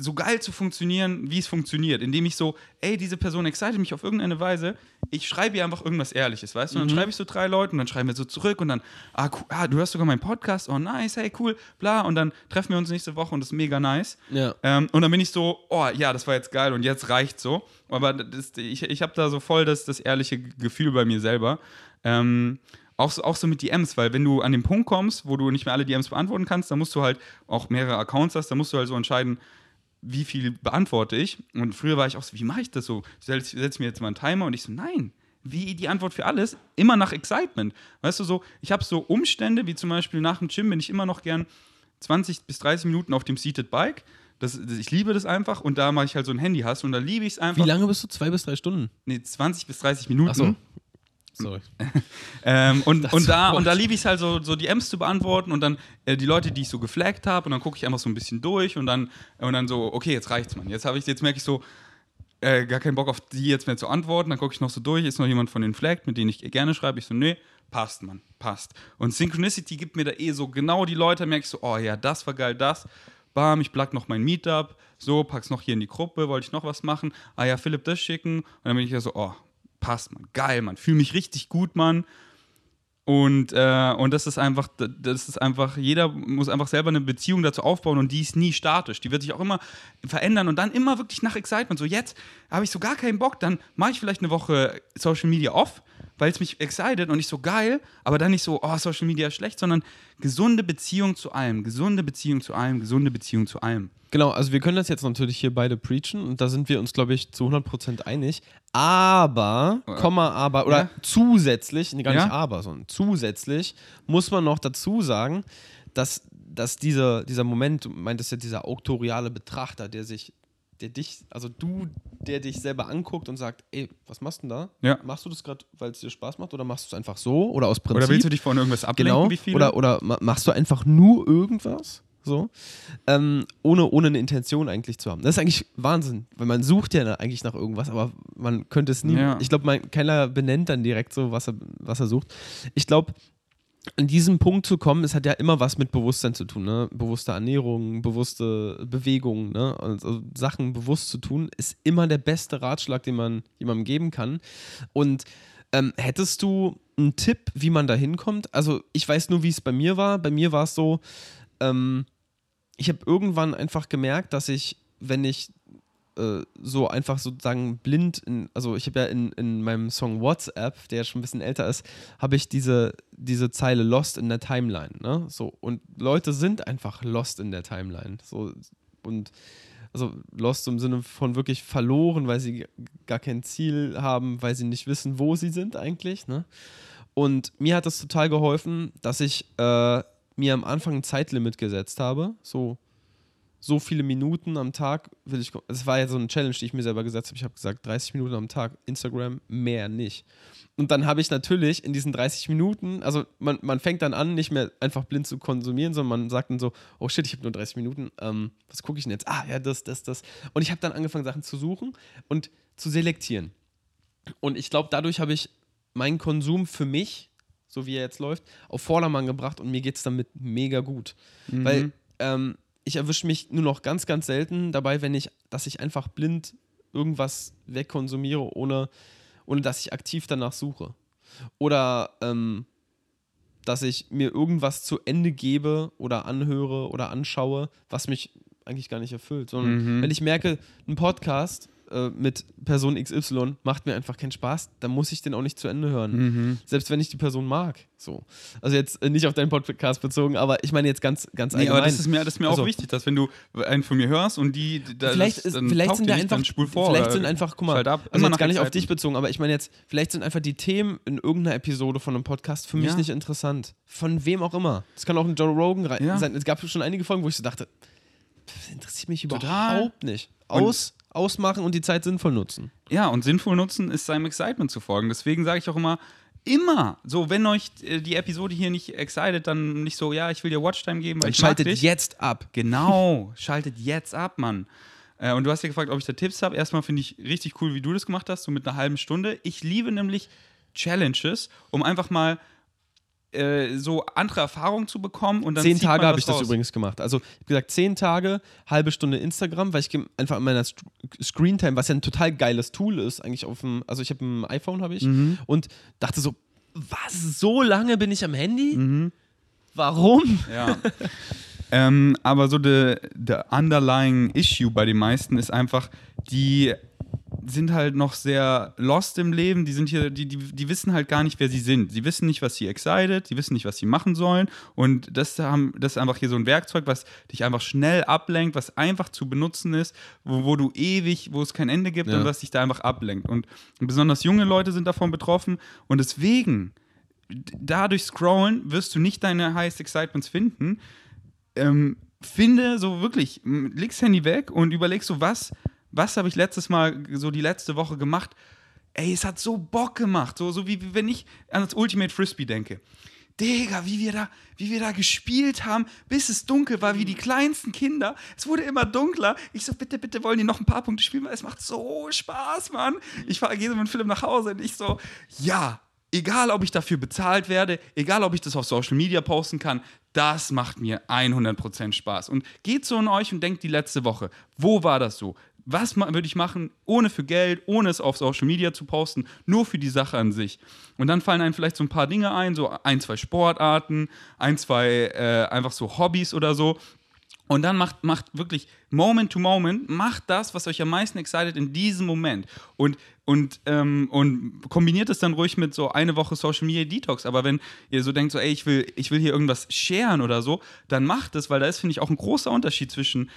so geil zu funktionieren, wie es funktioniert, indem ich so, ey, diese Person excited mich auf irgendeine Weise, ich schreibe ihr einfach irgendwas Ehrliches, weißt du? Und dann schreibe ich so drei Leuten und dann schreiben wir so zurück und dann, ah, cool, ah, du hörst sogar meinen Podcast, oh nice, hey, cool, bla, und dann treffen wir uns nächste Woche und das ist mega nice. Ja. Ähm, und dann bin ich so, oh ja, das war jetzt geil und jetzt reicht so. Aber das, ich, ich habe da so voll das, das ehrliche Gefühl bei mir selber. Ähm, auch so, auch so mit DMs, weil wenn du an den Punkt kommst, wo du nicht mehr alle DMs beantworten kannst, dann musst du halt auch mehrere Accounts hast, dann musst du halt so entscheiden, wie viel beantworte ich. Und früher war ich auch so, wie mache ich das so? Setz, setz mir jetzt mal einen Timer und ich so, nein. Wie die Antwort für alles? Immer nach Excitement. Weißt du so, ich habe so Umstände, wie zum Beispiel nach dem Gym bin ich immer noch gern 20 bis 30 Minuten auf dem Seated Bike. Das, das, ich liebe das einfach und da mache ich halt so ein Handy hast und da liebe ich es einfach. Wie lange bist du? Zwei bis drei Stunden? Nee, 20 bis 30 Minuten. Achso. Sorry. [LAUGHS] Ähm, und, und da, und da liebe ich es halt so, so DMs zu beantworten und dann äh, die Leute, die ich so geflaggt habe und dann gucke ich einfach so ein bisschen durch und dann, und dann so, okay, jetzt reicht's, Mann. Jetzt habe ich, jetzt merke ich so, äh, gar keinen Bock auf die jetzt mehr zu antworten. Dann gucke ich noch so durch, ist noch jemand von den Flagged, mit denen ich gerne schreibe. Ich so, nee, passt, Mann, passt. Und Synchronicity gibt mir da eh so genau die Leute, merke ich so, oh ja, das war geil, das. Bam, ich plug noch mein Meetup, so, pack's noch hier in die Gruppe, wollte ich noch was machen. Ah ja, Philipp das schicken. Und dann bin ich ja so, oh, passt, Mann, geil, Mann, fühle mich richtig gut, Mann. Und, äh, und das ist einfach, das ist einfach, jeder muss einfach selber eine Beziehung dazu aufbauen und die ist nie statisch. Die wird sich auch immer verändern und dann immer wirklich nach Excitement. So jetzt habe ich so gar keinen Bock, dann mache ich vielleicht eine Woche Social Media off, weil es mich excited und nicht so geil, aber dann nicht so, oh, Social Media ist schlecht, sondern gesunde Beziehung zu allem, gesunde Beziehung zu allem, gesunde Beziehung zu allem. Genau, also wir können das jetzt natürlich hier beide preachen und da sind wir uns, glaube ich, zu 100% einig. Aber, ja. Komma, aber, oder ja. zusätzlich, nee, gar nicht ja? aber, sondern zusätzlich muss man noch dazu sagen, dass, dass dieser, dieser Moment, du meintest ja dieser auktoriale Betrachter, der sich der dich, also du, der dich selber anguckt und sagt, ey, was machst du denn da? Ja. Machst du das gerade, weil es dir Spaß macht oder machst du es einfach so oder aus Prinzip? Oder willst du dich von irgendwas ablenken, genau. Oder, oder machst du einfach nur irgendwas? So, ähm, ohne, ohne eine Intention eigentlich zu haben. Das ist eigentlich Wahnsinn, weil man sucht ja eigentlich nach irgendwas, aber man könnte es nie. Ja. Ich glaube, keiner benennt dann direkt so, was er, was er sucht. Ich glaube, an diesem Punkt zu kommen, es hat ja immer was mit Bewusstsein zu tun, ne? Bewusste Ernährung, bewusste Bewegung, ne? Also Sachen bewusst zu tun, ist immer der beste Ratschlag, den man jemandem geben kann. Und ähm, hättest du einen Tipp, wie man da hinkommt? Also, ich weiß nur, wie es bei mir war. Bei mir war es so, ähm, ich habe irgendwann einfach gemerkt, dass ich, wenn ich äh, so einfach sozusagen blind, in, also ich habe ja in, in meinem Song WhatsApp, der schon ein bisschen älter ist, habe ich diese, diese Zeile Lost in der Timeline. Ne? So, und Leute sind einfach lost in der Timeline. So, und also lost im Sinne von wirklich verloren, weil sie gar kein Ziel haben, weil sie nicht wissen, wo sie sind eigentlich. Ne? Und mir hat das total geholfen, dass ich äh, mir am Anfang ein Zeitlimit gesetzt habe. So so viele Minuten am Tag will ich. Es war ja so eine Challenge, die ich mir selber gesetzt habe. Ich habe gesagt, 30 Minuten am Tag Instagram, mehr nicht. Und dann habe ich natürlich in diesen 30 Minuten, also man, man fängt dann an, nicht mehr einfach blind zu konsumieren, sondern man sagt dann so, oh shit, ich habe nur 30 Minuten, ähm, was gucke ich denn jetzt? Ah, ja, das, das, das. Und ich habe dann angefangen, Sachen zu suchen und zu selektieren. Und ich glaube, dadurch habe ich meinen Konsum für mich, so wie er jetzt läuft, auf Vordermann gebracht und mir geht es damit mega gut. Mhm. Weil ähm, ich erwische mich nur noch ganz, ganz selten dabei, wenn ich, dass ich einfach blind irgendwas wegkonsumiere, ohne, ohne dass ich aktiv danach suche. Oder ähm, dass ich mir irgendwas zu Ende gebe oder anhöre oder anschaue, was mich eigentlich gar nicht erfüllt. Sondern mhm. wenn ich merke, ein Podcast äh, mit Person XY macht mir einfach keinen Spaß, dann muss ich den auch nicht zu Ende hören. Mhm. Selbst wenn ich die Person mag. So. Also jetzt äh, nicht auf deinen Podcast bezogen, aber ich meine jetzt ganz, ganz nee, allgemein. aber das ist mir, das ist mir also, auch wichtig, dass wenn du einen von mir hörst und die da, vielleicht, ist, vielleicht sind nicht, einfach, spul vor. Vielleicht sind einfach, guck mal, ab, also jetzt gar nicht auf dich bezogen, aber ich meine jetzt, vielleicht sind einfach die Themen in irgendeiner Episode von einem Podcast für mich ja. nicht interessant. Von wem auch immer. Es kann auch ein Joe Rogan ja. sein. Es gab schon einige Folgen, wo ich so dachte, das interessiert mich überhaupt Total. nicht. Aus ausmachen und die Zeit sinnvoll nutzen. Ja, und sinnvoll nutzen ist seinem Excitement zu folgen. Deswegen sage ich auch immer, immer. So, wenn euch äh, die Episode hier nicht excited, dann nicht so, ja, ich will dir Watchtime geben. Weil dann schaltet jetzt ab. Genau, [LAUGHS] schaltet jetzt ab, Mann. Äh, und du hast ja gefragt, ob ich da Tipps habe. Erstmal finde ich richtig cool, wie du das gemacht hast, so mit einer halben Stunde. Ich liebe nämlich Challenges, um einfach mal äh, so andere Erfahrungen zu bekommen und dann zehn Tage habe ich raus. das übrigens gemacht. Also ich habe gesagt zehn Tage, halbe Stunde Instagram, weil ich einfach in meiner Screentime, was ja ein total geiles Tool ist, eigentlich auf dem, also ich habe ein iPhone habe ich mhm. und dachte so, was so lange bin ich am Handy? Mhm. Warum? Ja. ähm, aber so der underlying issue bei den meisten ist einfach die sind halt noch sehr lost im Leben. Die sind hier, die, die, die wissen halt gar nicht, wer sie sind. Sie wissen nicht, was sie excited, sie wissen nicht, was sie machen sollen. Und das, haben, das ist einfach hier so ein Werkzeug, was dich einfach schnell ablenkt, was einfach zu benutzen ist, wo, wo du ewig, wo es kein Ende gibt ja. und was dich da einfach ablenkt. Und besonders junge Leute sind davon betroffen. Und deswegen, dadurch scrollen, wirst du nicht deine Highest Excitements finden. Ähm, finde so wirklich, legst Handy weg und überlegst so, was was habe ich letztes Mal, so die letzte Woche gemacht? Ey, es hat so Bock gemacht. So, so wie, wie wenn ich an das Ultimate Frisbee denke. Digga, wie wir, da, wie wir da gespielt haben, bis es dunkel war, wie die kleinsten Kinder. Es wurde immer dunkler. Ich so, bitte, bitte wollen die noch ein paar Punkte spielen, weil es macht so Spaß, Mann. Ich fahre gehe mit Philipp nach Hause und ich so, ja, egal ob ich dafür bezahlt werde, egal ob ich das auf Social Media posten kann, das macht mir 100% Spaß. Und geht so in euch und denkt die letzte Woche, wo war das so? Was würde ich machen, ohne für Geld, ohne es auf Social Media zu posten, nur für die Sache an sich. Und dann fallen einem vielleicht so ein paar Dinge ein, so ein, zwei Sportarten, ein, zwei äh, einfach so Hobbys oder so. Und dann macht, macht wirklich Moment to Moment, macht das, was euch am meisten excited in diesem Moment. Und, und, ähm, und kombiniert es dann ruhig mit so eine Woche Social Media Detox. Aber wenn ihr so denkt, so, ey, ich will, ich will hier irgendwas sharen oder so, dann macht es, weil da ist, finde ich, auch ein großer Unterschied zwischen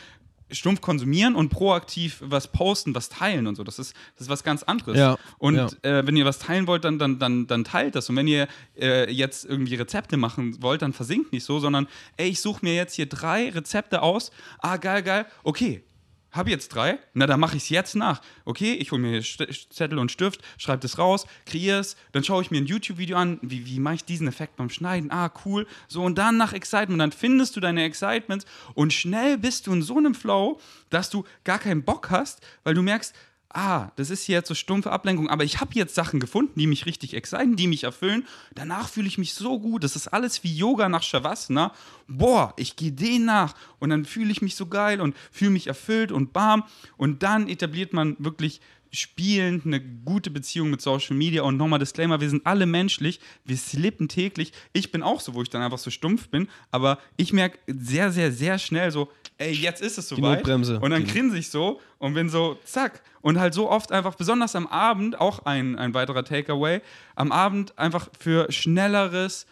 stumpf konsumieren und proaktiv was posten, was teilen und so. Das ist, das ist was ganz anderes. Ja, und ja. Äh, wenn ihr was teilen wollt, dann, dann, dann, dann teilt das. Und wenn ihr äh, jetzt irgendwie Rezepte machen wollt, dann versinkt nicht so, sondern ey, ich suche mir jetzt hier drei Rezepte aus. Ah, geil, geil. Okay, habe jetzt drei, na dann mache ich es jetzt nach. Okay, ich hole mir Zettel und Stift, schreibe das raus, kreiere es, dann schaue ich mir ein YouTube-Video an, wie, wie mache ich diesen Effekt beim Schneiden? Ah, cool. So, und dann nach Excitement, dann findest du deine Excitements und schnell bist du in so einem Flow, dass du gar keinen Bock hast, weil du merkst, ah, das ist hier jetzt so stumpfe Ablenkung, aber ich habe jetzt Sachen gefunden, die mich richtig exciten, die mich erfüllen. Danach fühle ich mich so gut. Das ist alles wie Yoga nach Shavasana. Boah, ich gehe den nach und dann fühle ich mich so geil und fühle mich erfüllt und bam. Und dann etabliert man wirklich spielend eine gute Beziehung mit Social Media. Und nochmal Disclaimer, wir sind alle menschlich, wir slippen täglich. Ich bin auch so, wo ich dann einfach so stumpf bin, aber ich merke sehr, sehr, sehr schnell so, ey, jetzt ist es soweit. Und dann grinse ich so und bin so, zack. Und halt so oft einfach, besonders am Abend, auch ein, ein weiterer Takeaway, am Abend einfach für schnelleres,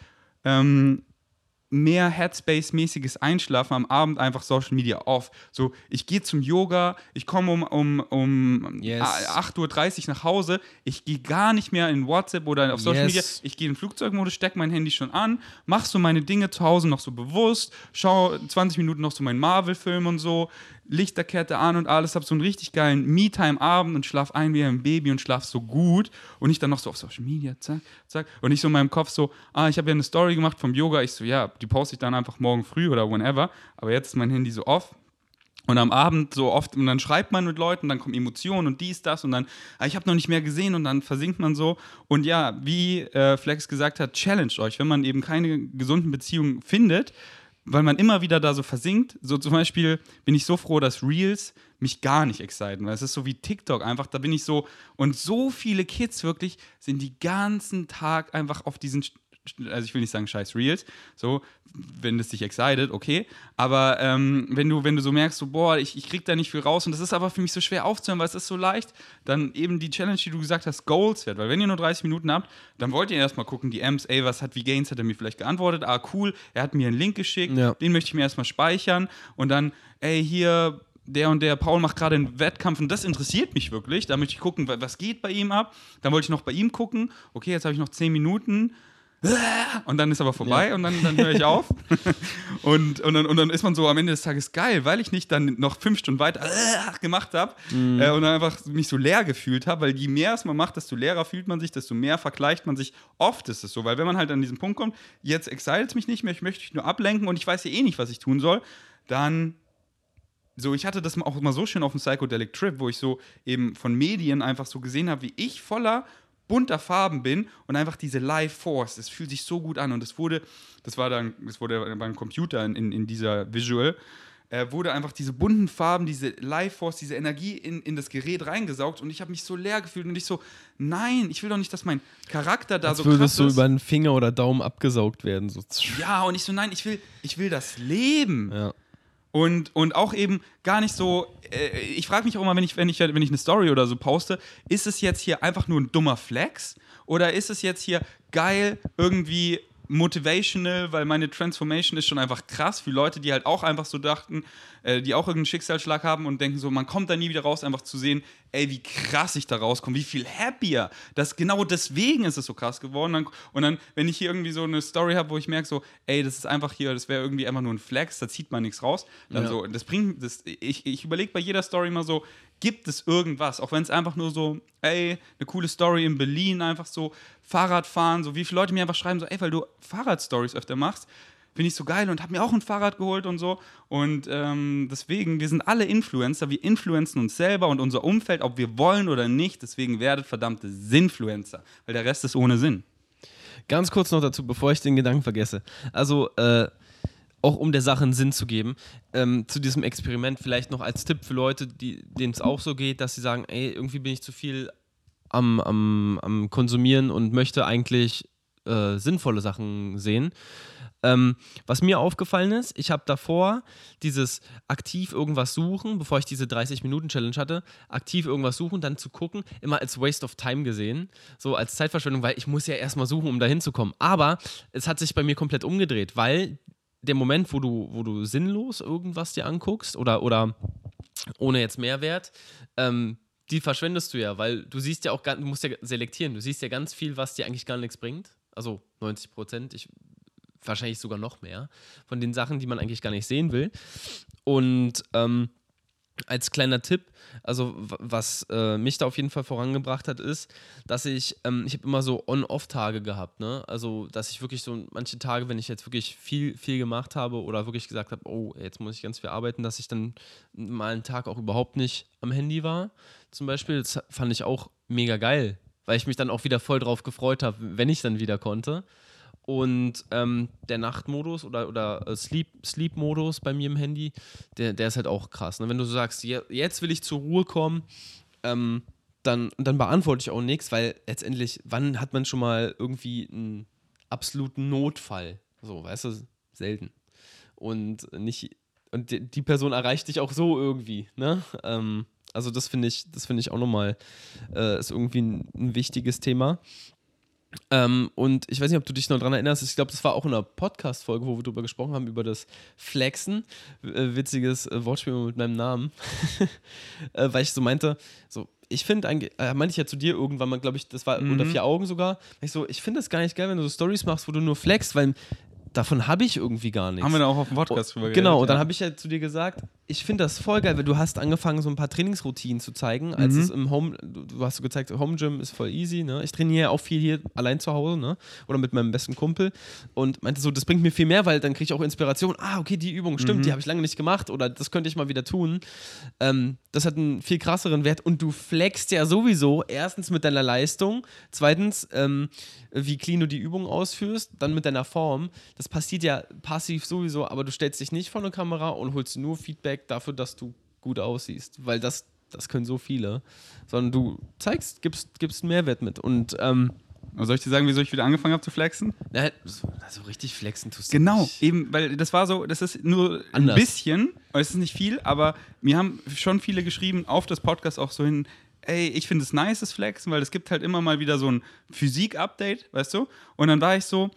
ähm, mehr Headspace-mäßiges Einschlafen am Abend einfach Social Media off. So, ich gehe zum Yoga, ich komme um, um, um Yes. 8.30 Uhr nach Hause, ich gehe gar nicht mehr in WhatsApp oder auf Social Yes. Media, ich gehe in Flugzeugmodus, stecke mein Handy schon an, mach so meine Dinge zu Hause noch so bewusst, schau 20 Minuten noch so meinen Marvel-Film und so, Lichterkette an und alles, hab so einen richtig geilen Me-Time-Abend und schlaf ein wie ein Baby und schlaf so gut und ich dann noch so auf Social Media, zack, zack und ich so in meinem Kopf so, ah, ich habe ja eine Story gemacht vom Yoga, ich so, ja, die poste ich dann einfach morgen früh oder whenever, aber jetzt ist mein Handy so off, und am Abend so oft, und dann schreibt man mit Leuten, dann kommen Emotionen und dies, das und dann, ah, ich habe noch nicht mehr gesehen und dann versinkt man so. Und ja, wie äh, Flex gesagt hat, challenge euch, wenn man eben keine gesunden Beziehungen findet, weil man immer wieder da so versinkt. So zum Beispiel bin ich so froh, dass Reels mich gar nicht exciten, weil es ist so wie TikTok einfach, da bin ich so, und so viele Kids wirklich sind die ganzen Tag einfach auf diesen also ich will nicht sagen scheiß Reels, so, wenn das dich excited, okay, aber ähm, wenn, du, wenn du so merkst, so, boah, ich, ich krieg da nicht viel raus und das ist aber für mich so schwer aufzuhören, weil es ist so leicht, dann eben die Challenge, die du gesagt hast, Goals wird, weil wenn ihr nur 30 Minuten habt, dann wollt ihr erstmal gucken, die Amps, ey, was hat wie Gains, hat er mir vielleicht geantwortet, ah, cool, er hat mir einen Link geschickt, Ja. den möchte ich mir erstmal speichern und dann, ey, hier, der und der Paul macht gerade einen Wettkampf und das interessiert mich wirklich. Da möchte ich gucken, wa- was geht bei ihm ab. Dann wollte ich noch bei ihm gucken. Okay, jetzt habe ich noch 10 Minuten. Und dann ist aber vorbei und dann, dann höre ich auf. [LAUGHS] und, und, dann, und dann ist man so am Ende des Tages geil, weil ich nicht dann noch fünf Stunden weiter gemacht habe äh, und dann einfach mich so leer gefühlt habe, weil je mehr es man macht, desto leerer fühlt man sich, desto mehr vergleicht man sich. Oft ist es so, weil wenn man halt an diesen Punkt kommt, jetzt excited es mich nicht mehr, ich möchte mich nur ablenken und ich weiß ja eh nicht, was ich tun soll, dann so, ich hatte das auch immer so schön auf dem Psychedelic Trip, wo ich so eben von Medien einfach so gesehen habe, wie ich voller bunter Farben bin und einfach diese Life Force, das fühlt sich so gut an und es wurde, das war dann, das wurde beim Computer in, in, in dieser Visual, äh, wurde einfach diese bunten Farben, diese Life Force, diese Energie in, in das Gerät reingesaugt und ich habe mich so leer gefühlt und ich so, nein, ich will doch nicht, dass mein Charakter da Als so krass das so ist. über den Finger oder Daumen abgesaugt werden. So. ja, und ich so, nein, ich will, ich will das Leben. Ja. Und, und auch eben gar nicht so, äh, ich frage mich auch immer, wenn ich, wenn, ich, wenn ich eine Story oder so poste, ist es jetzt hier einfach nur ein dummer Flex? Oder ist es jetzt hier geil, irgendwie motivational, weil meine Transformation ist schon einfach krass für Leute, die halt auch einfach so dachten, äh, die auch irgendeinen Schicksalsschlag haben und denken so, man kommt da nie wieder raus, einfach zu sehen, ey, wie krass ich da rauskomme, wie viel happier. Das genau deswegen ist es so krass geworden. Dann, und dann, wenn ich hier irgendwie so eine Story habe, wo ich merke so, ey, das ist einfach hier, das wäre irgendwie einfach nur ein Flex, da zieht man nichts raus. Dann Ja. so, das bringt, das, ich, ich überlege bei jeder Story mal so, gibt es irgendwas, auch wenn es einfach nur so, ey, eine coole Story in Berlin, einfach so Fahrradfahren, so wie viele Leute mir einfach schreiben, so, ey, weil du Fahrradstories öfter machst, finde ich so geil und habe mir auch ein Fahrrad geholt und so. Und ähm, deswegen, wir sind alle Influencer, wir influenzen uns selber und unser Umfeld, ob wir wollen oder nicht. Deswegen werdet verdammte Sinnfluencer, weil der Rest ist ohne Sinn. Ganz kurz noch dazu, bevor ich den Gedanken vergesse. Also, äh, auch um der Sache einen Sinn zu geben, ähm, zu diesem Experiment vielleicht noch als Tipp für Leute, denen es auch so geht, dass sie sagen, ey, irgendwie bin ich zu viel am, am, am Konsumieren und möchte eigentlich äh, sinnvolle Sachen sehen. Ähm, was mir aufgefallen ist, ich habe davor dieses aktiv irgendwas suchen, bevor ich diese 30-Minuten-Challenge hatte, aktiv irgendwas suchen, dann zu gucken, immer als Waste of Time gesehen, so als Zeitverschwendung, weil ich muss ja erstmal suchen, um da hinzukommen. Aber es hat sich bei mir komplett umgedreht, weil der Moment, wo du, wo du sinnlos irgendwas dir anguckst oder, oder ohne jetzt Mehrwert, ähm, die verschwendest du ja, weil du siehst ja auch, du musst ja selektieren, du siehst ja ganz viel, was dir eigentlich gar nichts bringt. Also 90 Prozent, ich wahrscheinlich sogar noch mehr von den Sachen, die man eigentlich gar nicht sehen will. Und ähm, als kleiner Tipp, also was äh, mich da auf jeden Fall vorangebracht hat, ist, dass ich, ähm, ich habe immer so On-Off-Tage gehabt, ne? Also, dass ich wirklich so manche Tage, wenn ich jetzt wirklich viel, viel gemacht habe oder wirklich gesagt habe, oh, jetzt muss ich ganz viel arbeiten, dass ich dann mal einen Tag auch überhaupt nicht am Handy war. Zum Beispiel, das fand ich auch mega geil, weil ich mich dann auch wieder voll drauf gefreut habe, wenn ich dann wieder konnte. Und ähm, der Nachtmodus oder, oder äh, Sleep-Modus Sleep bei mir im Handy, der, der ist halt auch krass. Ne? Wenn du so sagst, jetzt will ich zur Ruhe kommen, ähm, dann, dann beantworte ich auch nichts, weil letztendlich, wann hat man schon mal irgendwie einen absoluten Notfall? So, weißt du, selten. Und nicht, und die Person erreicht dich auch so irgendwie, ne? Ähm, also das finde ich, das finde ich auch nochmal, äh, ist irgendwie ein, ein wichtiges Thema. Ähm, und ich weiß nicht, ob du dich noch daran erinnerst, ich glaube, das war auch in einer Podcast-Folge, wo wir darüber gesprochen haben, über das Flexen. Äh, witziges äh, Wortspiel mit meinem Namen. [LAUGHS] äh, weil ich so meinte, so, ich finde eigentlich, äh, meinte ich ja zu dir irgendwann mal, glaube ich, das war mhm. unter vier Augen sogar. Ich so, ich finde das gar nicht geil, wenn du so Stories machst, wo du nur flexst, weil davon habe ich irgendwie gar nichts. Haben wir da auch auf dem Podcast drüber Genau, geredet, und dann ja. habe ich ja zu dir gesagt, ich finde das voll geil, weil du hast angefangen, so ein paar Trainingsroutinen zu zeigen, als mhm. es im Home, du, du, hast so gezeigt, Home Gym ist voll easy, ne? Ich trainiere auch viel hier allein zu Hause, ne? Oder mit meinem besten Kumpel und meinte so, das bringt mir viel mehr, weil dann kriege ich auch Inspiration. Ah, okay, die Übung stimmt, mhm. die habe ich lange nicht gemacht oder das könnte ich mal wieder tun. Ähm, das hat einen viel krasseren Wert und du flexst ja sowieso erstens mit deiner Leistung, zweitens, ähm, wie clean du die Übung ausführst, dann mit deiner Form. Das passiert ja passiv sowieso, aber du stellst dich nicht vor eine Kamera und holst nur Feedback dafür, dass du gut aussiehst, weil das, das können so viele, sondern du zeigst, gibst, gibst einen Mehrwert mit und ähm, soll ich dir sagen, wieso ich wieder angefangen habe zu flexen? Na, so, so, richtig flexen tust du Genau, nicht. eben, weil das war so, das ist nur Anders. ein bisschen, es ist nicht viel, aber mir haben schon viele geschrieben auf das Podcast auch so hin, ey, ich finde es nice, das Flexen, weil es gibt halt immer mal wieder so ein Physik-Update, weißt du? Und dann war ich so,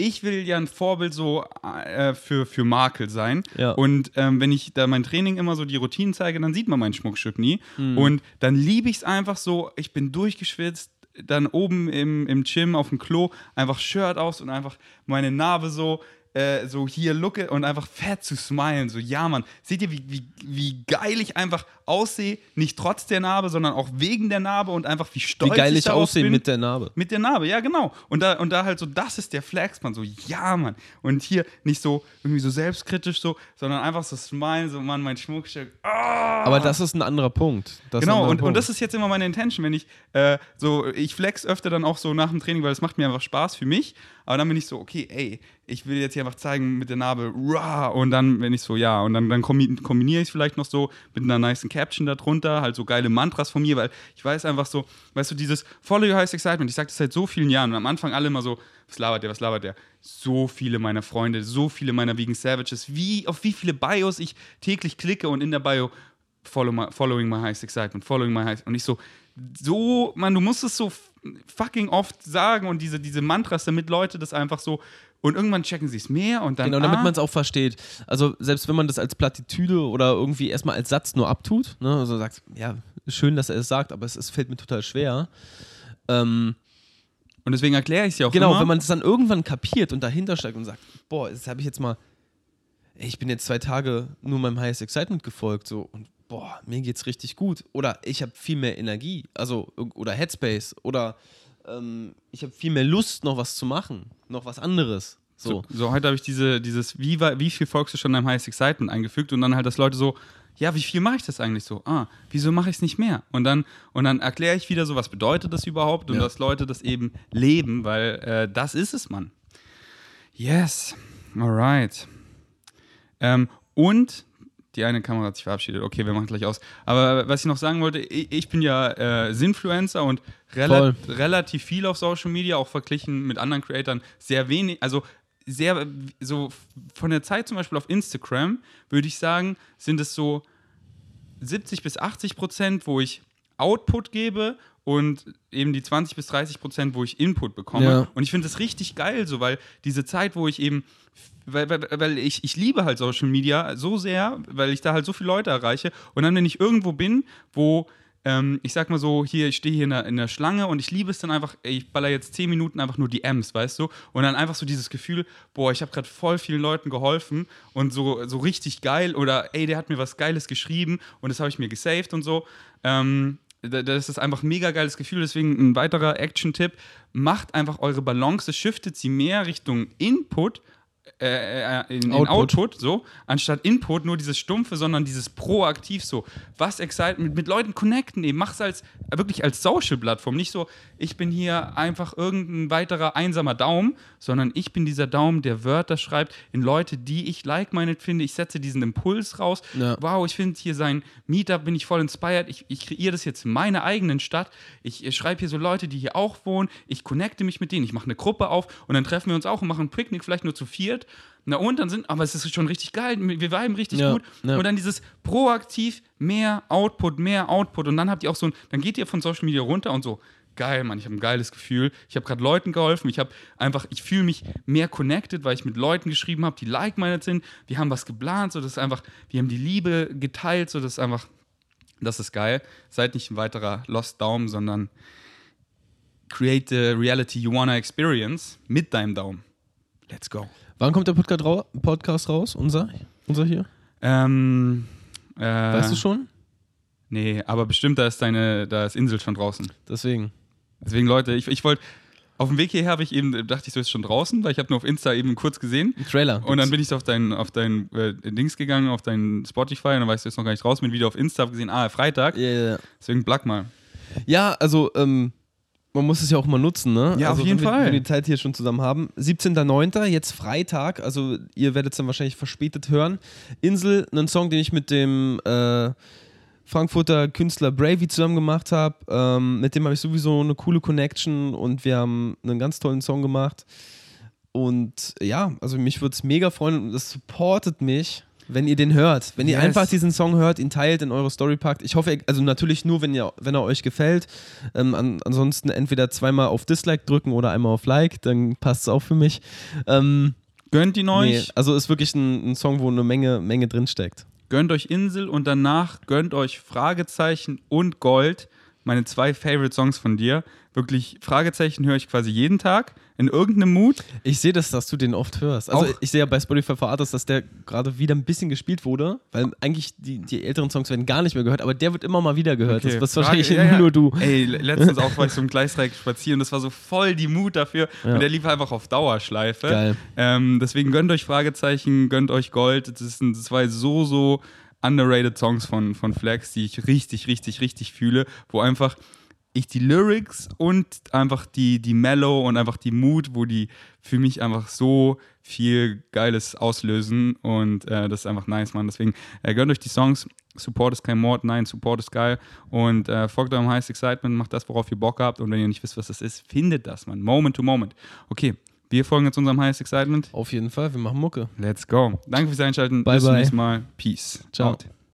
ich will ja ein Vorbild so äh, für, für Makel sein. Ja. Und ähm, wenn ich da mein Training immer so die Routinen zeige, dann sieht man mein Schmuckstück nie. Mhm. Und dann liebe ich es einfach so, ich bin durchgeschwitzt, dann oben im, im Gym auf dem Klo einfach Shirt aus und einfach meine Narbe so äh, so hier looke und einfach fett zu smilen. So, ja, Mann, seht ihr, wie, wie, wie geil ich einfach aussehe? Nicht trotz der Narbe, sondern auch wegen der Narbe und einfach wie stolz wie geil ich, ich aussehe mit der Narbe. Mit der Narbe, ja, genau. Und da, und da halt so, das ist der Flex, man. So, ja, Mann. Und hier nicht so irgendwie so selbstkritisch so, sondern einfach so smilen, so, Mann, mein Schmuckstück. Oh! Aber das ist ein anderer Punkt. Das genau, und, Punkt. und das ist jetzt immer meine Intention, wenn ich äh, so, ich flex öfter dann auch so nach dem Training, weil es macht mir einfach Spaß für mich. Aber dann bin ich so, okay, ey, ich will jetzt hier einfach zeigen mit der Narbe, rah, und dann bin ich so, ja, und dann, dann kombiniere ich es vielleicht noch so mit einer nice Caption darunter, halt so geile Mantras von mir, weil ich weiß einfach so, weißt du, dieses Follow Your Highest Excitement, ich sage das seit so vielen Jahren und am Anfang alle immer so, was labert der, was labert der? So viele meiner Freunde, so viele meiner Vegan Savages, wie, auf wie viele Bios ich täglich klicke und in der Bio follow my, Following My Highest Excitement, Following My Highest, und ich so, so, man, du musst es so fucking oft sagen und diese, diese Mantras, damit Leute das einfach so und irgendwann checken sie es mehr und dann. Genau, damit ah, man es auch versteht. Also, selbst wenn man das als Plattitüde oder irgendwie erstmal als Satz nur abtut, ne, also sagt, ja, schön, dass er es sagt, aber es, es fällt mir total schwer. Ähm, und deswegen erkläre ich es ja auch Genau, immer. wenn man es dann irgendwann kapiert und dahinter steigt und sagt, boah, das habe ich jetzt mal, ich bin jetzt zwei Tage nur meinem Highest Excitement gefolgt, so, und boah, mir geht's richtig gut. Oder ich habe viel mehr Energie, also oder Headspace oder ähm, ich habe viel mehr Lust, noch was zu machen, noch was anderes. So, so, so heute habe ich diese, dieses, wie, wie viel folgst du schon deinem Highest Excitement eingefügt und dann halt, dass Leute so, ja, wie viel mache ich das eigentlich so? Ah, wieso mache ich es nicht mehr? Und dann, und dann erkläre ich wieder so, was bedeutet das überhaupt und ja. dass Leute das eben leben, weil äh, das ist es, Mann. Yes, alright. Ähm, und die eine Kamera hat sich verabschiedet. Okay, wir machen gleich aus. Aber was ich noch sagen wollte, ich, ich bin ja äh, Sinfluencer und rela Voll. relativ viel auf Social Media, auch verglichen mit anderen Creatoren, sehr wenig, also sehr, so von der Zeit zum Beispiel auf Instagram, würde ich sagen, sind es so 70 bis 80 Prozent, wo ich Output gebe und eben die 20 bis 30 Prozent, wo ich Input bekomme. Ja. Und ich finde das richtig geil, so, weil diese Zeit, wo ich eben, weil, weil, weil ich, ich liebe halt Social Media so sehr, weil ich da halt so viele Leute erreiche. Und dann, wenn ich irgendwo bin, wo ähm, ich sag mal so, hier, ich stehe hier in der, in der Schlange und ich liebe es dann einfach, ich baller jetzt 10 Minuten einfach nur die M's, weißt du? Und dann einfach so dieses Gefühl, boah, ich habe gerade voll vielen Leuten geholfen und so, so richtig geil oder ey, der hat mir was Geiles geschrieben und das habe ich mir gesaved und so. Ähm, da- das ist einfach ein mega geiles Gefühl. Deswegen ein weiterer Action-Tipp: Macht einfach eure Balance, shiftet sie mehr Richtung Input, äh, äh, in, in Output. Output. so, anstatt Input nur dieses Stumpfe, sondern dieses proaktiv so. Was Excite mit, mit Leuten connecten eben. Mach's als wirklich als Social-Plattform. Nicht so, ich bin hier einfach irgendein weiterer einsamer Daumen, sondern ich bin dieser Daumen, der Wörter schreibt in Leute, die ich like minded finde. Ich setze diesen Impuls raus. Ja. Wow, ich finde hier sein Meetup, bin ich voll inspired. Ich, ich kreiere das jetzt in meiner eigenen Stadt. Ich, ich schreibe hier so Leute, die hier auch wohnen. Ich connecte mich mit denen. Ich mache eine Gruppe auf und dann treffen wir uns auch und machen ein Picknick, vielleicht nur zu viert. Na und dann sind, aber es ist schon richtig geil. Wir viben richtig Ja, gut. ja. Und dann dieses proaktiv mehr Output, mehr Output. Und dann habt ihr auch so ein, dann geht ihr von Social Media runter und so, geil, Mann, ich habe ein geiles Gefühl. Ich habe gerade Leuten geholfen. Ich habe einfach, ich fühle mich mehr connected, weil ich mit Leuten geschrieben habe, die like-minded sind. Wir haben was geplant, so das ist einfach, wir haben die Liebe geteilt, so das ist einfach, das ist geil. Seid nicht ein weiterer Lost Daumen, sondern create the reality you wanna experience mit deinem Daumen. Let's go. Wann kommt der Podcast, rau Podcast raus? Unser? Unser hier? Ähm, äh, Weißt du schon? Nee, aber bestimmt, da ist deine, da ist Insel schon draußen. Deswegen. Deswegen, Leute, ich, ich wollte, auf dem Weg hierher habe ich eben, dachte ich, so ist schon draußen, weil ich habe nur auf Insta eben kurz gesehen. Ein Trailer. Und dann bin ich so auf dein, auf dein äh, Dings gegangen, auf dein Spotify und dann weißt du jetzt noch gar nicht raus, bin wieder auf Insta, habe gesehen, ah, Freitag. Ja, ja, ja. Deswegen plug mal. Ja, also ähm, man muss es ja auch mal nutzen, ne? Ja, auf also, jeden wenn wir, Fall. Wenn wir die Zeit hier schon zusammen haben. 17.09., jetzt Freitag, also ihr werdet es dann wahrscheinlich verspätet hören. Insel, einen Song, den ich mit dem äh, Frankfurter Künstler Bravey zusammen gemacht habe. Ähm, mit dem habe ich sowieso eine coole Connection und wir haben einen ganz tollen Song gemacht. Und ja, also mich würde es mega freuen und das supportet mich, wenn ihr den hört. Wenn ihr Yes. einfach diesen Song hört, ihn teilt, in eure Story packt. Ich hoffe, also natürlich nur, wenn, ihr, wenn er euch gefällt. Ähm, an, ansonsten entweder zweimal auf Dislike drücken oder einmal auf Like, dann passt es auch für mich. Ähm, Gönnt ihn euch, nee, also ist wirklich ein, ein Song, wo eine Menge, Menge drin steckt. gönnt euch Insel und danach gönnt euch Fragezeichen und Gold. Meine zwei Favorite Songs von dir. Wirklich, Fragezeichen höre ich quasi jeden Tag in irgendeinem Mood. Ich sehe das, dass du den oft hörst. Also Auch- ich sehe ja bei Spotify for Artists, dass der gerade wieder ein bisschen gespielt wurde, weil eigentlich die, die älteren Songs werden gar nicht mehr gehört, aber der wird immer mal wieder gehört. Okay, das Frage- wahrscheinlich ja, ja. nur du. Ey, le- letztens auch war ich so im Gleisdreieck spazieren, das war so voll die Mut dafür Ja. und der lief einfach auf Dauerschleife. Geil. Ähm, deswegen gönnt euch Fragezeichen, gönnt euch Gold. Das ist ein, zwei so, so underrated Songs von, von Flex, die ich richtig, richtig, richtig fühle, wo einfach ich die Lyrics und einfach die, die Mellow und einfach die Mut, wo die für mich einfach so viel Geiles auslösen und äh, das ist einfach nice, Mann. Deswegen äh, gönnt euch die Songs. Support ist kein Mord, nein, Support ist geil. Und äh, folgt eurem Highest Excitement, macht das, worauf ihr Bock habt. Und wenn ihr nicht wisst, was das ist, findet das, Mann. Moment to Moment. Okay, wir folgen jetzt unserem Highest Excitement. Auf jeden Fall, wir machen Mucke. Let's go. Danke fürs Einschalten. Bye, Bis zum bye. nächsten Mal. Peace. Ciao. Out.